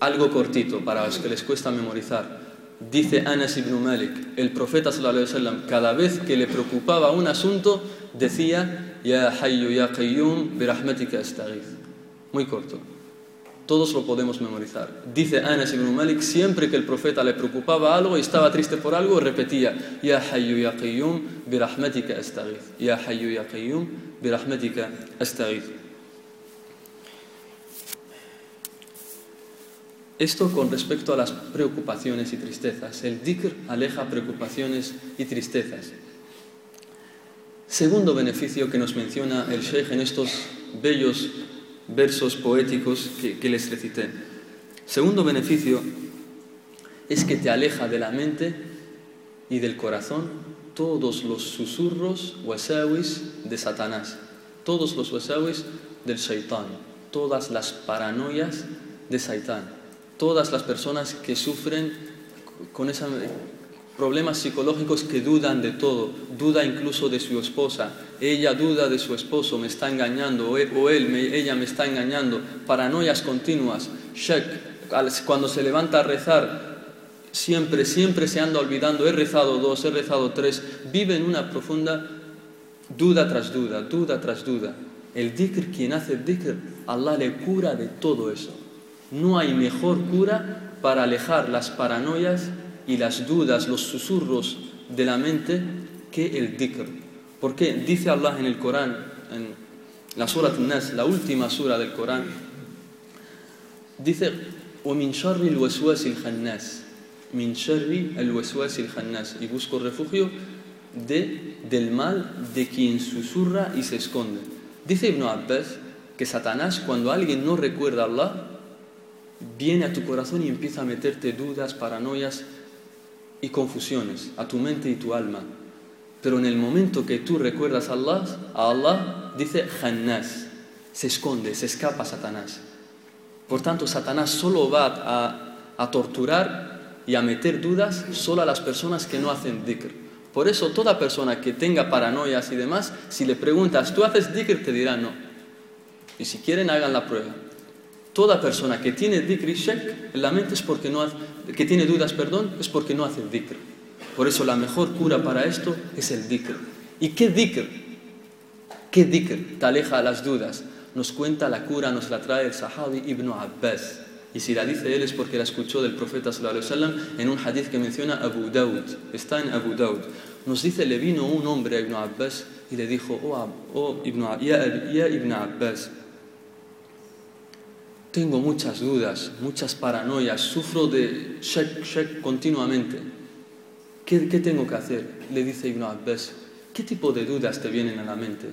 Algo cortito para los que les cuesta memorizar. Dice Anas ibn Malik, el profeta sallallahu alaihi wasallam, cada vez que le preocupaba un asunto, decía, Ya Hayyu Ya Qayyum, birahmatika astaghith. Muy corto. Todos lo podemos memorizar. Dice Anas ibn Malik, siempre que el profeta le preocupaba algo y estaba triste por algo, repetía, Ya Hayyu Ya Qayyum, birahmatika astaghith. Ya Ya. Esto con respecto a las preocupaciones y tristezas. El dhikr aleja preocupaciones y tristezas. Segundo beneficio que nos menciona el Sheikh en estos bellos versos poéticos que, les recité. Segundo beneficio es que te aleja de la mente y del corazón todos los susurros wasawis de Satanás, todos los wasawis del Shaitán, todas las paranoias de Saitán todas las personas que sufren con esos problemas psicológicos que dudan de todo, duda incluso de su esposa, ella duda de su esposo, me está engañando, o él, ella me está engañando, paranoias continuas, shek, cuando se levanta a rezar, siempre, siempre se anda olvidando, he rezado dos, he rezado tres, vive en una profunda duda tras duda, duda tras duda. El dhikr, quien hace dhikr, Allah le cura de todo eso. No hay mejor cura para alejar las paranoias y las dudas, los susurros de la mente que el dhikr. Porque dice Allah en el Corán, en la sura Nas, la última sura del Corán, dice, وَمِن شَرِّ الْوَسْوَاسِ الْخَنَّاسِ min sharri al-waswas al-khannas y busco refugio de, del mal de quien susurra y se esconde. Dice Ibn Abbas que Satanás cuando alguien no recuerda a Allah viene a tu corazón y empieza a meterte dudas, paranoias y confusiones a tu mente y tu alma. Pero en el momento que tú recuerdas a Allah, a Allah dice Hannas, se esconde, se escapa Satanás. Por tanto, Satanás solo va a, a torturar y a meter dudas solo a las personas que no hacen dhikr. Por eso, toda persona que tenga paranoias y demás, si le preguntas, ¿tú haces dhikr? te dirá no. Y si quieren, hagan la prueba. Toda persona que tiene dhikr y shek en la mente es porque no hace, que tiene dudas, perdón, es porque no hace dhikr. Por eso la mejor cura para esto es el dhikr. ¿Y qué dhikr? ¿Qué dhikr te aleja las dudas? Nos cuenta la cura, nos la trae el Sahabi Ibn Abbas. Y si la dice él es porque la escuchó del profeta sallallahu alaihi wasallam en un hadith que menciona Abu Daud. Está en Abu Daud. Nos dice, le vino un hombre a Ibn Abbas y le dijo, oh, oh Ibn, ya, ya Ibn Abbas, tengo muchas dudas, muchas paranoias, sufro de shek, shek continuamente. ¿Qué, tengo que hacer? Le dice Ibn Abbas. ¿Qué tipo de dudas te vienen a la mente?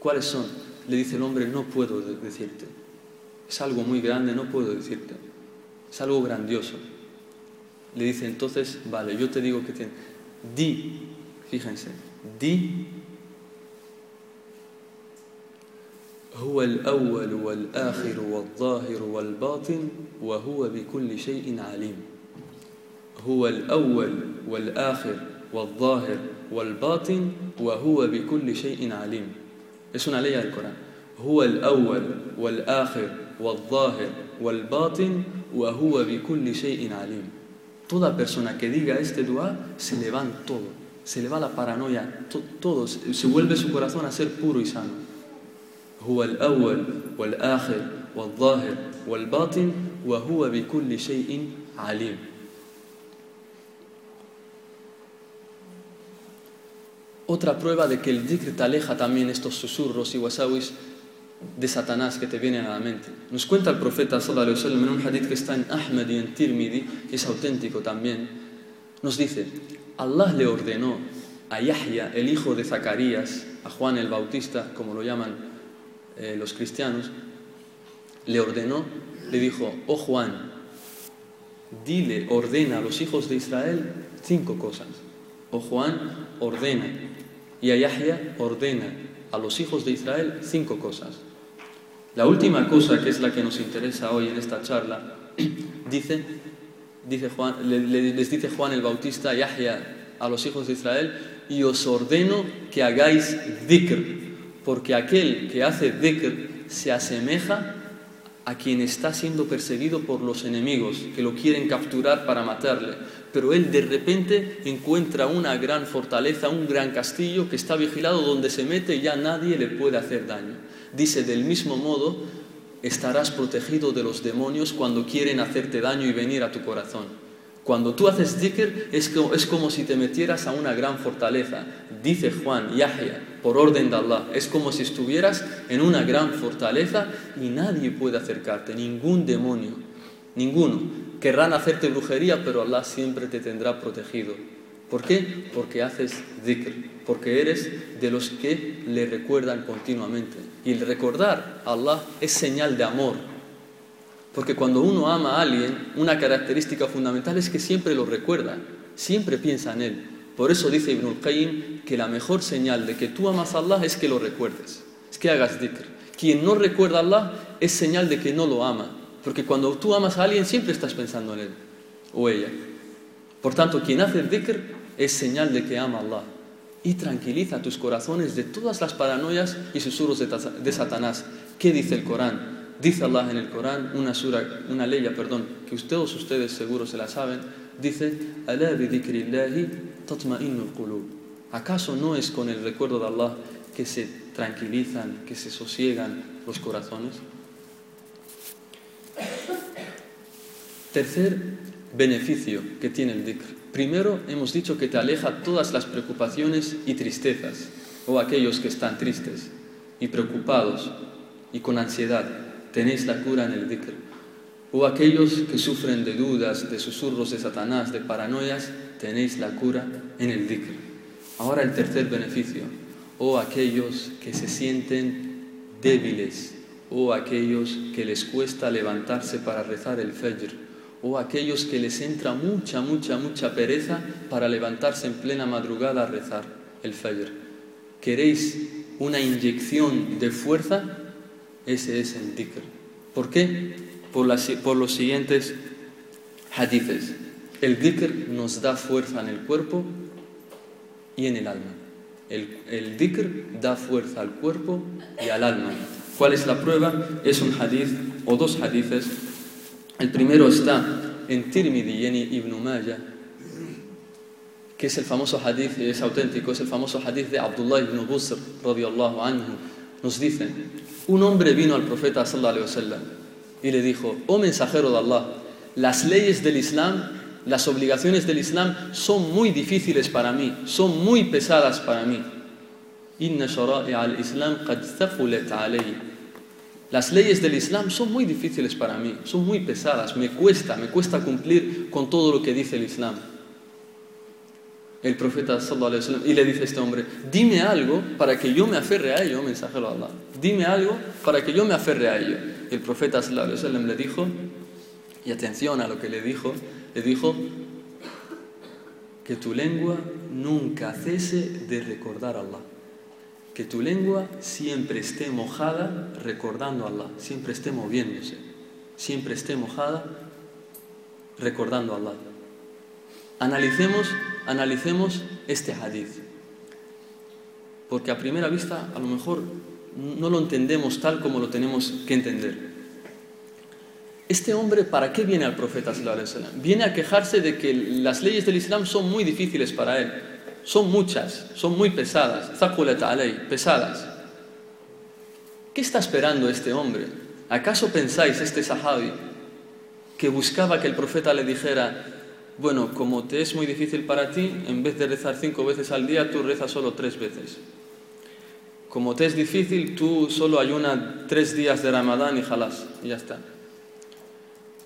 ¿Cuáles son? Le dice el hombre, no puedo decirte. Es algo muy grande, no puedo decirte. Es algo grandioso. Le dice entonces, vale, yo te digo que tienes. Di, fíjense, di هو الأول والآخر والظاهر والباطن وهو بكل شيء عليم. هو الأول والآخر والظاهر والباطن وهو بكل شيء عليم. ley del Corán. هو الأول والآخر والظاهر والباطن وهو بكل شيء عليم. Toda persona que diga este dua se le va todo, se le va la paranoia, to, todo, se vuelve su corazón a ser puro y sano. هو الأول والآخر والظاهر والباطن وهو بكل شيء عليم Otra prueba de que el dhikr te aleja también estos susurros y wasawis de Satanás que te vienen a la mente. Nos cuenta el profeta sallallahu alaihi wasallam en un hadith que está en Ahmed y en Tirmidhi, es auténtico también. Nos dice, Allah le ordenó a Yahya, el hijo de Zacarías, a Juan el Bautista, como lo llaman eh, los cristianos, le ordenó, le dijo, oh Juan, dile, ordena a los hijos de Israel cinco cosas. Oh Juan, ordena y a ordena a los hijos de Israel cinco cosas. La última cosa, que es la que nos interesa hoy en esta charla, dice, dice Juan, les dice Juan el Bautista a Yahya a los hijos de Israel, y os ordeno que hagáis dhikr, porque aquel que hace dhikr se asemeja a quien está siendo perseguido por los enemigos, que lo quieren capturar para matarle. Pero él de repente encuentra una gran fortaleza, un gran castillo que está vigilado donde se mete y ya nadie le puede hacer daño. Dice, del mismo modo, estarás protegido de los demonios cuando quieren hacerte daño y venir a tu corazón. Cuando tú haces dhikr es como, es como si te metieras a una gran fortaleza. Dice Juan, Yahya, por orden de Allah, es como si estuvieras en una gran fortaleza y nadie puede acercarte, ningún demonio, ninguno. Querrán hacerte brujería, pero Allah siempre te tendrá protegido. ¿Por qué? Porque haces dhikr, porque eres de los que le recuerdan continuamente. Y el recordar a Allah es señal de amor, porque cuando uno ama a alguien, una característica fundamental es que siempre lo recuerda, siempre piensa en él. Por eso dice Ibn al-Qayyim que la mejor señal de que tú amas a Allah es que lo recuerdes, es que hagas dhikr. Quien no recuerda a Allah es señal de que no lo ama, porque cuando tú amas a alguien siempre estás pensando en él o ella. Por tanto, quien hace dhikr es señal de que ama a Allah y tranquiliza tus corazones de todas las paranoias y susurros de Satanás. ¿Qué dice el Corán? Dice Allah en el Corán, una, sura, una ley, perdón, que todos ustedes seguro se la saben, dice, ¿Acaso no es con el recuerdo de Allah que se tranquilizan, que se sosiegan los corazones? Tercer beneficio que tiene el dhikr. Primero hemos dicho que te aleja todas las preocupaciones y tristezas, o aquellos que están tristes y preocupados y con ansiedad tenéis la cura en el dhikr. O aquellos que sufren de dudas, de susurros de Satanás, de paranoias, tenéis la cura en el dhikr. Ahora el tercer beneficio. O aquellos que se sienten débiles, o aquellos que les cuesta levantarse para rezar el fajr, o aquellos que les entra mucha, mucha, mucha pereza para levantarse en plena madrugada a rezar el fajr. ¿Queréis una inyección de fuerza? Ese es el dhikr. ¿Por qué? Por, los siguientes hadithes. El dhikr nos da fuerza en el cuerpo y en el alma. El, el dhikr da fuerza al cuerpo y al alma. ¿Cuál es la prueba? Es un hadith o dos hadithes. El primero está en Tirmidhi y en Ibn Majah, que es el famoso hadith, es auténtico, es el famoso hadith de Abdullah ibn Busr, anhu. Nos dice, un hombre vino al profeta sallallahu alaihi y le dijo, oh mensajero de Allah, las leyes del Islam, las obligaciones del Islam son muy difíciles para mí, son muy pesadas para mí. Las leyes del Islam son muy difíciles para mí, son muy pesadas, me cuesta, me cuesta cumplir con todo lo que dice el Islam el profeta sallallahu alaihi wasallam y le dice a este hombre, dime algo para que yo me aferre a ello, mensajero de Allah. Dime algo para que yo me aferre a ello. El profeta le dijo, y atención a lo que le dijo, le dijo que tu lengua nunca cese de recordar a Allah. Que tu lengua siempre esté mojada recordando a Allah, siempre esté moviéndose, siempre esté mojada recordando a Allah. Analicemos, analicemos este hadith. Porque a primera vista a lo mejor no lo entendemos tal como lo tenemos que entender. Este hombre, ¿para qué viene al profeta? Viene a quejarse de que las leyes del Islam son muy difíciles para él. Son muchas, son muy pesadas. pesadas. ¿Qué está esperando este hombre? ¿Acaso pensáis, este sahabi, que buscaba que el profeta le dijera, bueno, como te es muy difícil para ti, en vez de rezar cinco veces al día, tú rezas solo tres veces? Como te es difícil, tú solo ayunas tres días de Ramadán y jalas, y ya está.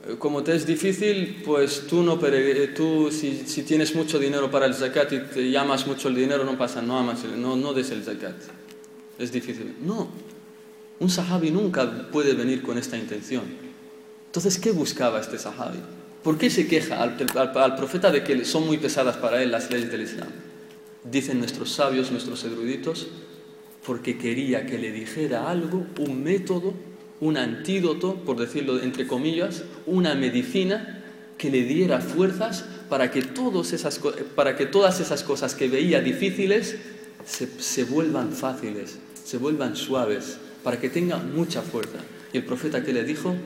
Eh, como te es difícil, pues tú, no, tú si, si, tienes mucho dinero para el zakat y te llamas mucho el dinero, no pasa, no amas, no, no des el zakat. Es difícil. No, un sahabi nunca puede venir con esta intención. Entonces, ¿qué buscaba este sahabi? ¿Por qué se queja al, al profeta de que son muy pesadas para él las leyes del Islam? Dicen nuestros sabios, nuestros eruditos, porque quería que le dijera algo, un método un antídoto, por decirlo entre comillas, una medicina que le diera fuerzas para que, todas esas cosas que veía difíciles se, se vuelvan fáciles, se vuelvan suaves, para que tenga mucha fuerza. Y el profeta que le dijo,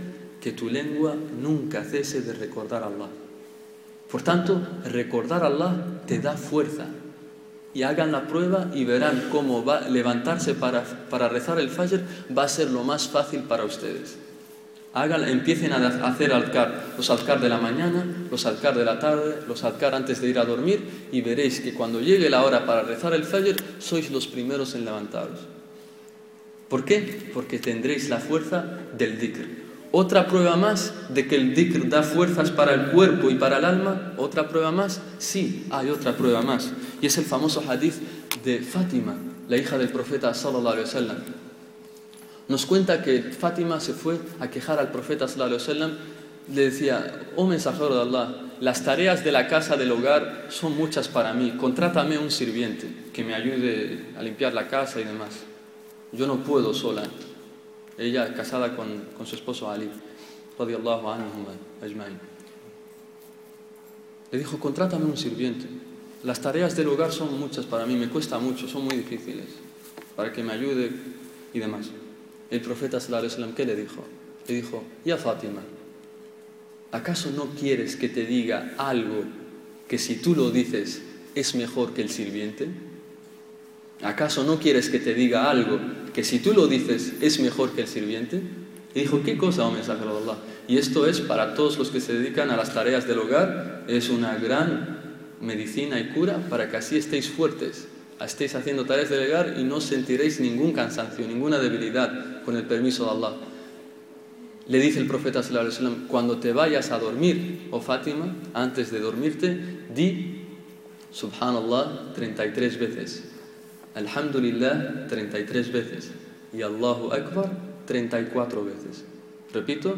que tu lengua nunca cese de recordar a Allah. Por tanto, recordar a Allah te da fuerza, y hagan la prueba y verán cómo va levantarse para, para rezar el Fajr va a ser lo más fácil para ustedes. Hagan, empiecen a hacer alcar, los alcar de la mañana, los alcar de la tarde, los alcar antes de ir a dormir y veréis que cuando llegue la hora para rezar el Fajr sois los primeros en levantaros. ¿Por qué? Porque tendréis la fuerza del dhikr. Otra prueba más de que el dhikr da fuerzas para el cuerpo y para el alma. Otra prueba más. Sí, hay otra prueba más. Y es el famoso hadith de Fátima, la hija del profeta sallallahu alaihi wasallam. Nos cuenta que Fátima se fue a quejar al profeta sallallahu alaihi. Le decía, oh mensajero de Allah, las tareas de la casa del hogar son muchas para mí. Contrátame un sirviente que me ayude a limpiar la casa y demás. Yo no puedo sola ella casada con, con su esposo Ali, radiallahu anhu ajma'in. Le dijo, contrátame un sirviente. Las tareas del hogar son muchas para mí, me cuesta mucho, son muy difíciles, para que me ayude y demás. El profeta sallallahu ¿qué le dijo? Le dijo, ya Fátima, ¿acaso no quieres que te diga algo que si tú lo dices es mejor que el sirviente? ¿Acaso no quieres que te diga algo que si tú lo dices es mejor que el sirviente? Y dijo, ¿qué cosa, oh mensajero de Allah? Y esto es para todos los que se dedican a las tareas del hogar, es una gran medicina y cura para que así estéis fuertes, estéis haciendo tareas del hogar y no sentiréis ningún cansancio, ninguna debilidad con el permiso de Allah. Le dice el profeta cuando te vayas a dormir, oh Fátima, antes de dormirte, di Subhanallah 33 veces. Alhamdulillah 33 veces y Allahu Akbar 34 veces. Repito,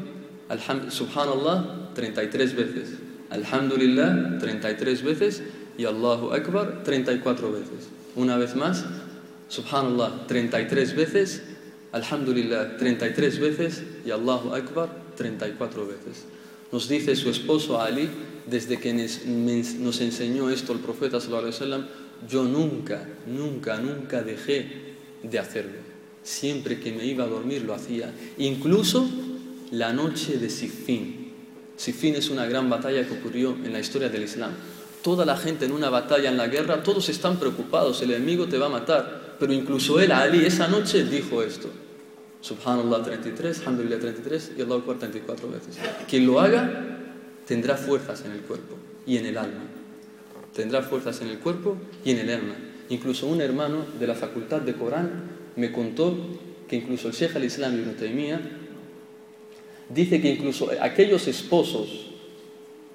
Subhanallah 33 veces, Alhamdulillah 33 veces y Allahu Akbar 34 veces. Una vez más, Subhanallah 33 veces, Alhamdulillah 33 veces y Allahu Akbar 34 veces. Nos dice su esposo Ali, desde que nos enseñó esto el profeta sallallahu alaihi wasallam, yo nunca, nunca, nunca dejé de hacerlo. Siempre que me iba a dormir lo hacía. Incluso la noche de Siffin. Siffin es una gran batalla que ocurrió en la historia del Islam. Toda la gente en una batalla en la guerra, todos están preocupados, el enemigo te va a matar. Pero incluso él, Ali, esa noche dijo esto. Subhanallah 33, Alhamdulillah 33 y Allah Akbar 34 veces. Quien lo haga tendrá fuerzas en el cuerpo y en el alma tendrá fuerzas en el cuerpo y en el alma. Incluso un hermano de la facultad de Corán me contó que incluso el Sheikh al-Islam Ibn Taymiyyah dice que incluso aquellos esposos,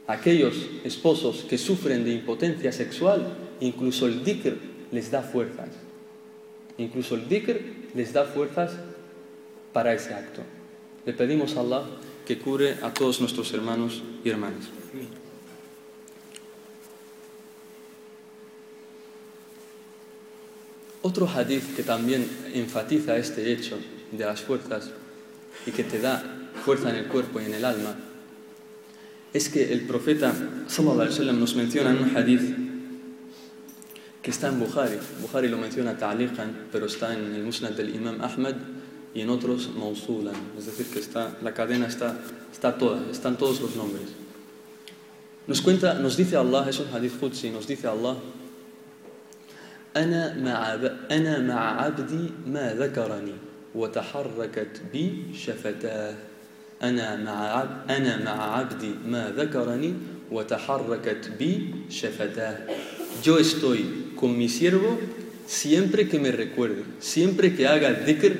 aquellos esposos que sufren de impotencia sexual, incluso el dhikr les da fuerzas. Incluso el dhikr les da fuerzas para ese acto. Le pedimos a Allah que cure a todos nuestros hermanos y hermanas. Otro hadith que también enfatiza este hecho de las fuerzas y que te da fuerza en el cuerpo y en el alma es que el profeta sallallahu alaihi wasallam nos menciona en un hadith que está en Bukhari. Bukhari lo menciona ta'liqan, pero está en el Musnad del Imam Ahmad y en otros mausulan, es decir, que está, la cadena está, está toda, están todos los nombres. Nos cuenta, nos dice Allah, es un hadith Qudsi, nos dice Allah, أنا مع أنا مع عبدي ما ذكرني وتحركت بي شفتاه أنا مع عب أنا مع عبدي ما ذكرني وتحركت بي شفتاه Yo estoy con mi siervo siempre que me recuerde, siempre que haga dhikr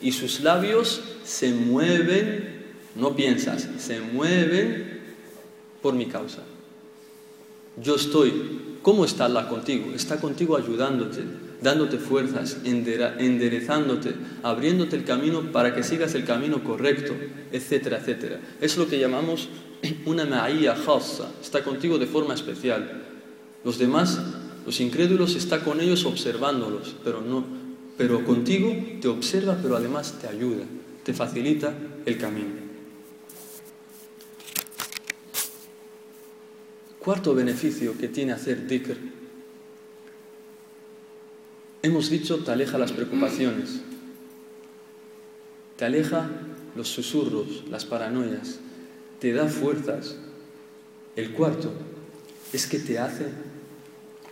y sus labios se mueven, no piensas, se mueven por mi causa. Yo estoy, ¿cómo está Allah contigo? Está contigo ayudándote, dándote fuerzas, enderezándote, abriéndote el camino para que sigas el camino correcto, etcétera, etcétera. Es lo que llamamos una ma'iyya khassa, está contigo de forma especial. Los demás, los incrédulos, está con ellos observándolos, pero no, pero contigo te observa, pero además te ayuda, te facilita el camino. Cuarto beneficio que tiene hacer dhikr. Hemos dicho, te aleja las preocupaciones, te aleja los susurros, las paranoias, te da fuerzas. El cuarto es que te hace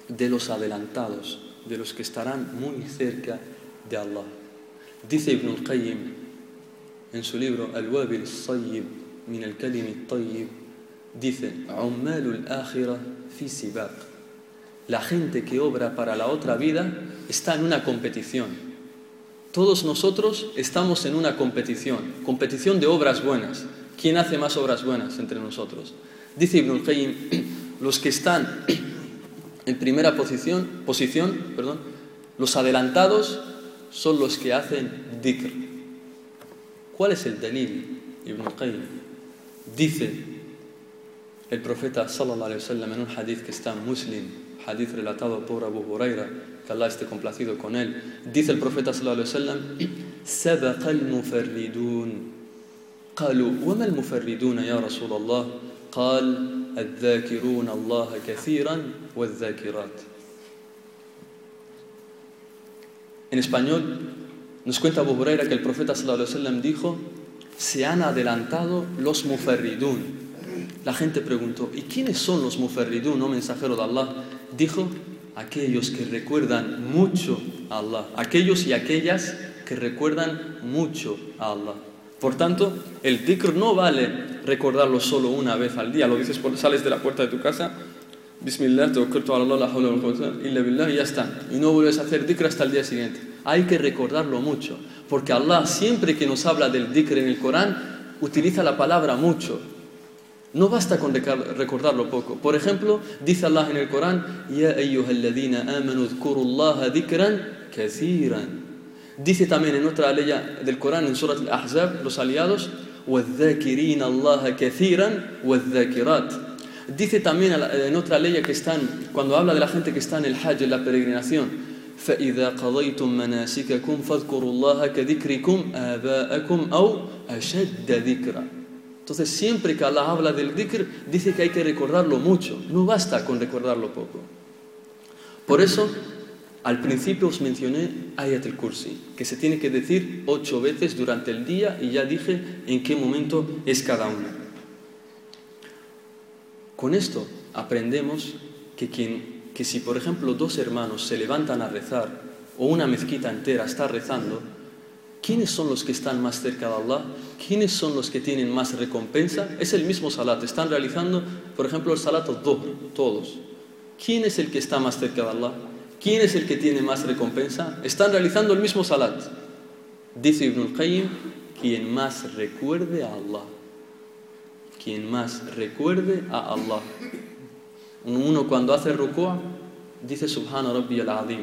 de los adelantados, de los que estarán muy cerca de Allah. Dice Ibn al-Qayyim en su libro Al-Wabil al-Sayyib min al-Kalim al-Tayyib, dice, fi sibaq. La gente que obra para la otra vida está en una competición. Todos nosotros estamos en una competición, competición de obras buenas. ¿Quién hace más obras buenas entre nosotros? Dice Ibn al-Qayyim, los que están en primera posición, posición perdón, los adelantados son los que hacen dhikr. ¿Cuál es el dalil? Ibn Qayyim dice el profeta sallallahu alaihi wasallam en un hadith que está en Muslim, hadith relatado por Abu Huraira, que Allah esté complacido con él, dice el profeta sallallahu alaihi wasallam, سبق المفردون قالوا وما المفردون يا رسول الله قال الذاكرون الله كثيرا والذاكرات En español nos cuenta Abu Huraira que el profeta sallallahu alaihi wasallam dijo, se han adelantado los muferridun. la gente preguntó, ¿y quiénes son los muferridun, no mensajero de Allah? Dijo, aquellos que recuerdan mucho a Allah, aquellos y aquellas que recuerdan mucho a Allah. Por tanto, el dhikr no vale recordarlo solo una vez al día, lo dices por sales de la puerta de tu casa Bismillah, ala Allah, la y ya está. Y no vuelves a hacer dhikr hasta el día siguiente. Hay que recordarlo mucho, porque Allah siempre que nos habla del dhikr en el Corán, utiliza la palabra mucho. No basta con recordarlo poco. Por ejemplo, dice Allah en el Corán, Ya ayyuhalladhina amanu dhkurullaha dhikran kathiran. Dice también en otra ley del Corán, en Surat al-Ahzab, los aliados, وَالذَّاكِرِينَ اللَّهَ كَثِيرًا وَالذَّاكِرَاتِ Dice también en otra ley que están, cuando habla de la gente que está en el Hajj, en la peregrinación, فإذا قضيتم مناسككم فاذكروا الله كذكركم آباءكم أو أشد ذكرا entonces siempre que Allah habla del dhikr, dice que hay que recordarlo mucho, no basta con recordarlo poco. Por eso, al principio os mencioné Ayat al-Kursi, que se tiene que decir ocho veces durante el día y ya dije en qué momento es cada una. Con esto aprendemos que, que si, por ejemplo, dos hermanos se levantan a rezar o una mezquita entera está rezando, ¿quiénes son los que están más cerca de Allah? ¿Quiénes son los que tienen más recompensa? Es el mismo salat. Están realizando, por ejemplo, el salat todos. ¿Quién es el que está más cerca de Allah? ¿Quién es el que tiene más recompensa? Están realizando el mismo salat. Dice Ibn al-Qayyim, quien más recuerde a Allah quien más recuerde a Allah. Uno cuando hace ruku' dice Subhana Rabbi al-Azim.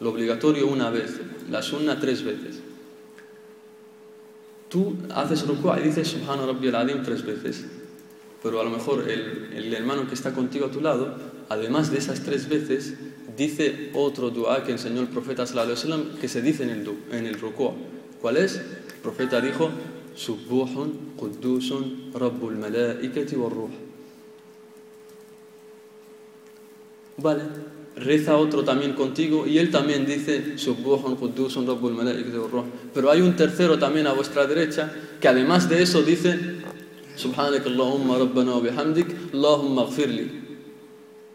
Lo obligatorio una vez, la sunna tres veces. Tú haces ruku' y dices Subhana Rabbi tres veces, pero a lo mejor el, el, hermano que está contigo a tu lado, además de esas tres veces, dice otro dua que enseñó el profeta sallallahu alaihi que se dice en el, en el ¿Cuál es? El profeta dijo Subbuhun Quddusun Rabbul Malaikati Ruh. Vale, reza otro también contigo y él también dice pero hay un tercero también a vuestra derecha que además de eso dice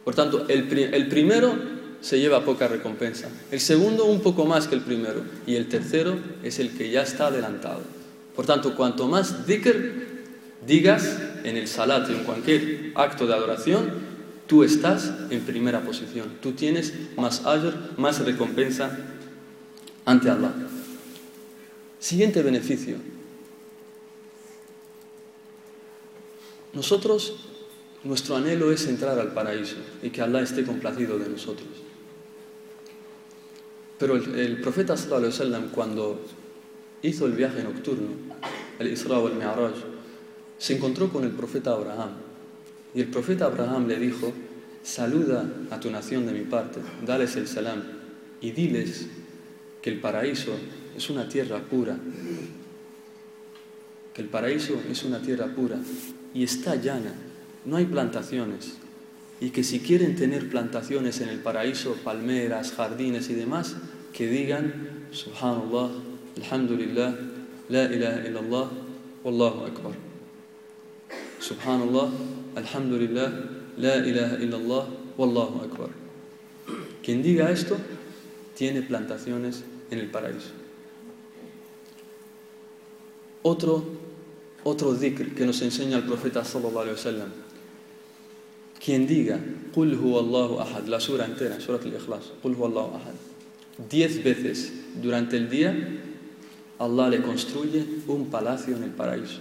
por tanto el, el primero se lleva poca recompensa el segundo un poco más que el primero y el tercero es el que ya está adelantado. Por tanto cuanto más dhikr digas en el salat en cualquier acto de adoración Tú estás en primera posición. Tú tienes más ayur, más recompensa ante Allah. Siguiente beneficio. Nosotros, nuestro anhelo es entrar al paraíso y que Allah esté complacido de nosotros. Pero el, profeta sallallahu cuando hizo el viaje nocturno, el Isra el se encontró con el profeta Abraham y el profeta Abraham le dijo, saluda a tu nación de mi parte, dales el salam y diles que el paraíso es una tierra pura, que el paraíso es una tierra pura y está llana, no hay plantaciones, y que si quieren tener plantaciones en el paraíso, palmeras, jardines y demás, que digan, subhanallah, alhamdulillah, la ilaha illallah, wallahu akbar. Subhanallah, Alhamdulillah, la ilaha illallah, wallahu akbar. Quien diga esto tiene plantaciones en el paraíso. Otro, otro que nos enseña el profeta sallallahu alaihi wasallam. Quien diga, Qul Allahu ahad, la sura entera, surat al-Ikhlas, Qul Allahu ahad, diez veces durante el día, Allah le construye un palacio en el paraíso.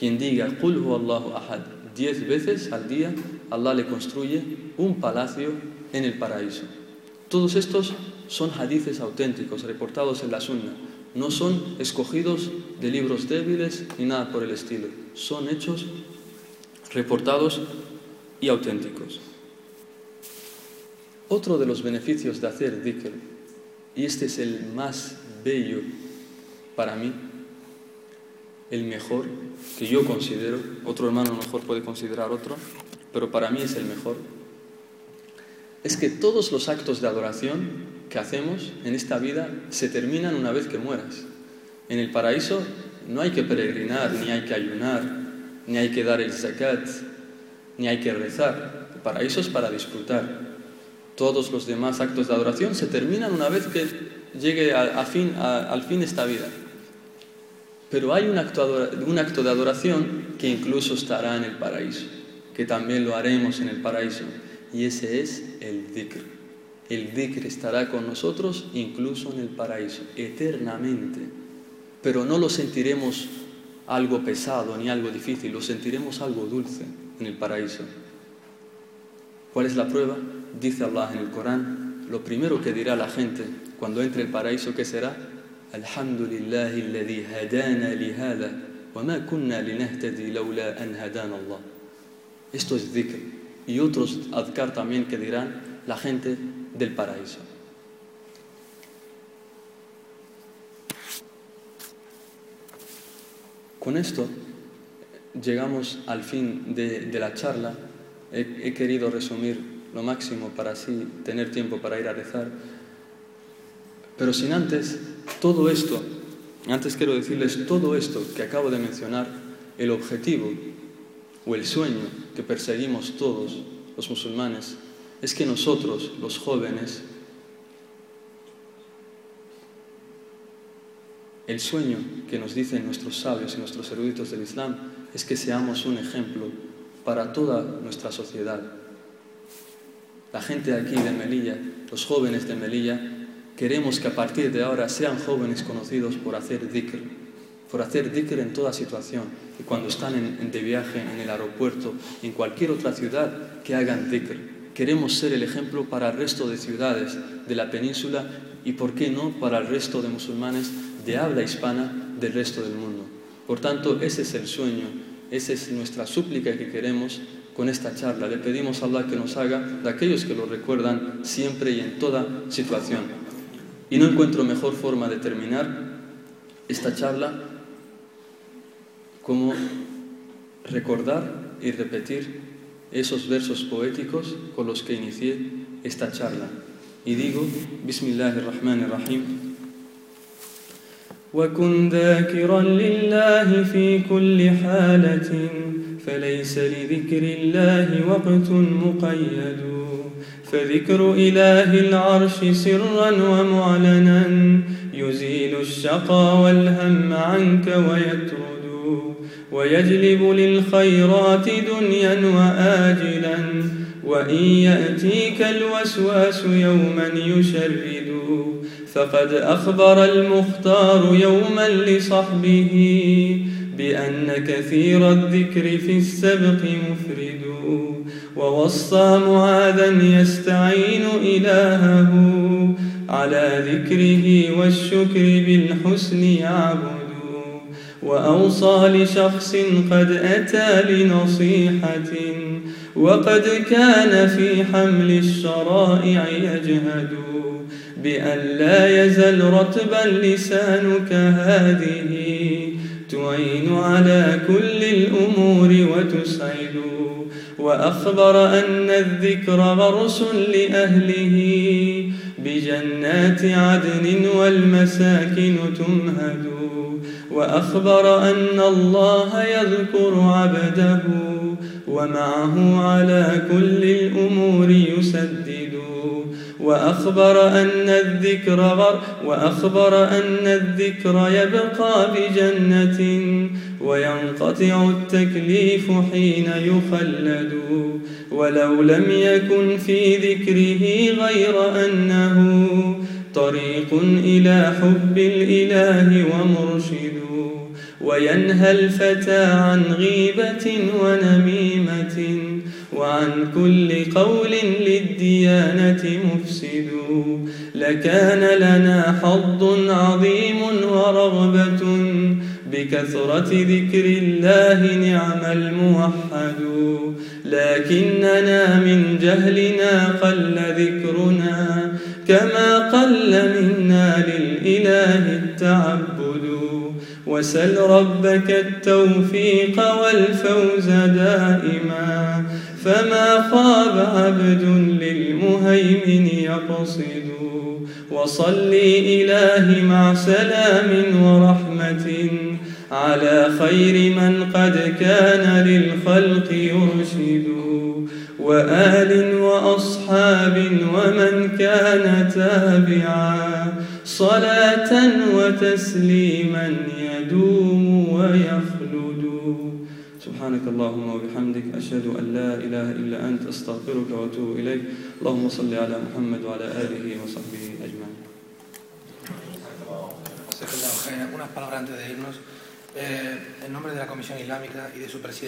Quien diga Qul Allahu ahad diez veces al día, Allah le construye un palacio en el paraíso. Todos estos son hadices auténticos, reportados en la Sunna. No son escogidos de libros débiles ni nada por el estilo. Son hechos reportados y auténticos. Otro de los beneficios de hacer dhikr, y este es el más bello para mí, el mejor que yo considero, otro hermano mejor puede considerar otro, pero para mí es el mejor, es que todos los actos de adoración que hacemos en esta vida se terminan una vez que mueras. En el paraíso no hay que peregrinar, ni hay que ayunar, ni hay que dar el zakat, ni hay que rezar. El paraíso es para disfrutar. Todos los demás actos de adoración se terminan una vez que llegue fin, al fin esta vida. Pero hay un acto, de adoración que incluso estará en el paraíso, que también lo haremos en el paraíso, y ese es el dhikr. El dhikr estará con nosotros incluso en el paraíso, eternamente. Pero no lo sentiremos algo pesado ni algo difícil, lo sentiremos algo dulce en el paraíso. ¿Cuál es la prueba? Dice Allah en el Corán, lo primero que dirá la gente cuando entre el paraíso, ¿qué será? الحمد لله الذي هدانا لهذا وما كنا لنهتدي لولا أن هدانا الله Esto es dhikr. Y otros adkar también que dirán la gente del paraíso. Con esto llegamos al fin de, de la charla. He, he, querido resumir lo máximo para así tener tiempo para ir a rezar. Pero sin antes todo esto, antes quiero decirles todo esto que acabo de mencionar, el objetivo o el sueño que perseguimos todos los musulmanes es que nosotros, los jóvenes, el sueño que nos dicen nuestros sabios y nuestros eruditos del Islam es que seamos un ejemplo para toda nuestra sociedad. La gente aquí de Melilla, los jóvenes de Melilla, Queremos que a partir de ahora sean jóvenes conocidos por hacer dhikr, por hacer dhikr en toda situación. Y cuando están de viaje en el aeropuerto, en cualquier otra ciudad, que hagan dhikr. Queremos ser el ejemplo para el resto de ciudades de la península y, por qué no, para el resto de musulmanes de habla hispana del resto del mundo. Por tanto, ese es el sueño, esa es nuestra súplica que queremos con esta charla. Le pedimos a Allah que nos haga de aquellos que lo recuerdan siempre y en toda situación. Y no encuentro mejor forma de terminar esta charla como recordar y repetir esos versos poéticos con los que inicié esta charla. Y digo, Bismillahirrahmanirrahim. وكن ذاكرا لله في كل حالة فليس لذكر الله وقت مقيد فذكر إله العرش سرا ومعلنا يزيل الشقى والهم عنك ويترد ويجلب للخيرات دنيا وآجلا وإن يأتيك الوسواس يوما يشرد. فقد أخبر المختار يوما لصحبه بأن كثير الذكر في السبق مفرد ووصى معاذا يستعين إلهه. على ذكره والشكر بالحسن يعبد وأوصى لشخص قد أتى لنصيحة وقد كان في حمل الشرائع يجهد. بأن لا يزل رتبا لسانك هذه تعين على كل الأمور وتسعد. وأخبر أن الذكر غرس لأهله. بجنات عدن والمساكن تمهد. وأخبر أن الله يذكر عبده. ومعه على كل الأمور يسدد. وأخبر أن الذكر غر وأخبر أن الذكر يبقى بجنة وينقطع التكليف حين يخلد. ولو لم يكن في ذكره غير أنه طريق إلى حب الإله ومرشد. وينهى الفتى عن غيبة ونميمة. وعن كل قول للديانة مفسد. لكان لنا حظ عظيم ورغبة بكثرة ذكر الله نعم الموحد. لكننا من جهلنا قل ذكرنا كما قل منا للإله التعبد. وسل ربك التوفيق والفوز دائما. فما خاب عبد للمهيمن يقصد وصلي إله مع سلام ورحمة على خير من قد كان للخلق يرشد وآل وأصحاب ومن كان تابعا صلاة وتسليما يدوم ويخلد سبحانك اللهم وبحمدك أشهد أن لا إله إلا أنت أستغفرك وأتوب إليك اللهم صل على محمد وعلى آله وصحبه أجمعين antes de irnos. Eh, en nombre de la Comisión Islámica y de su presidente.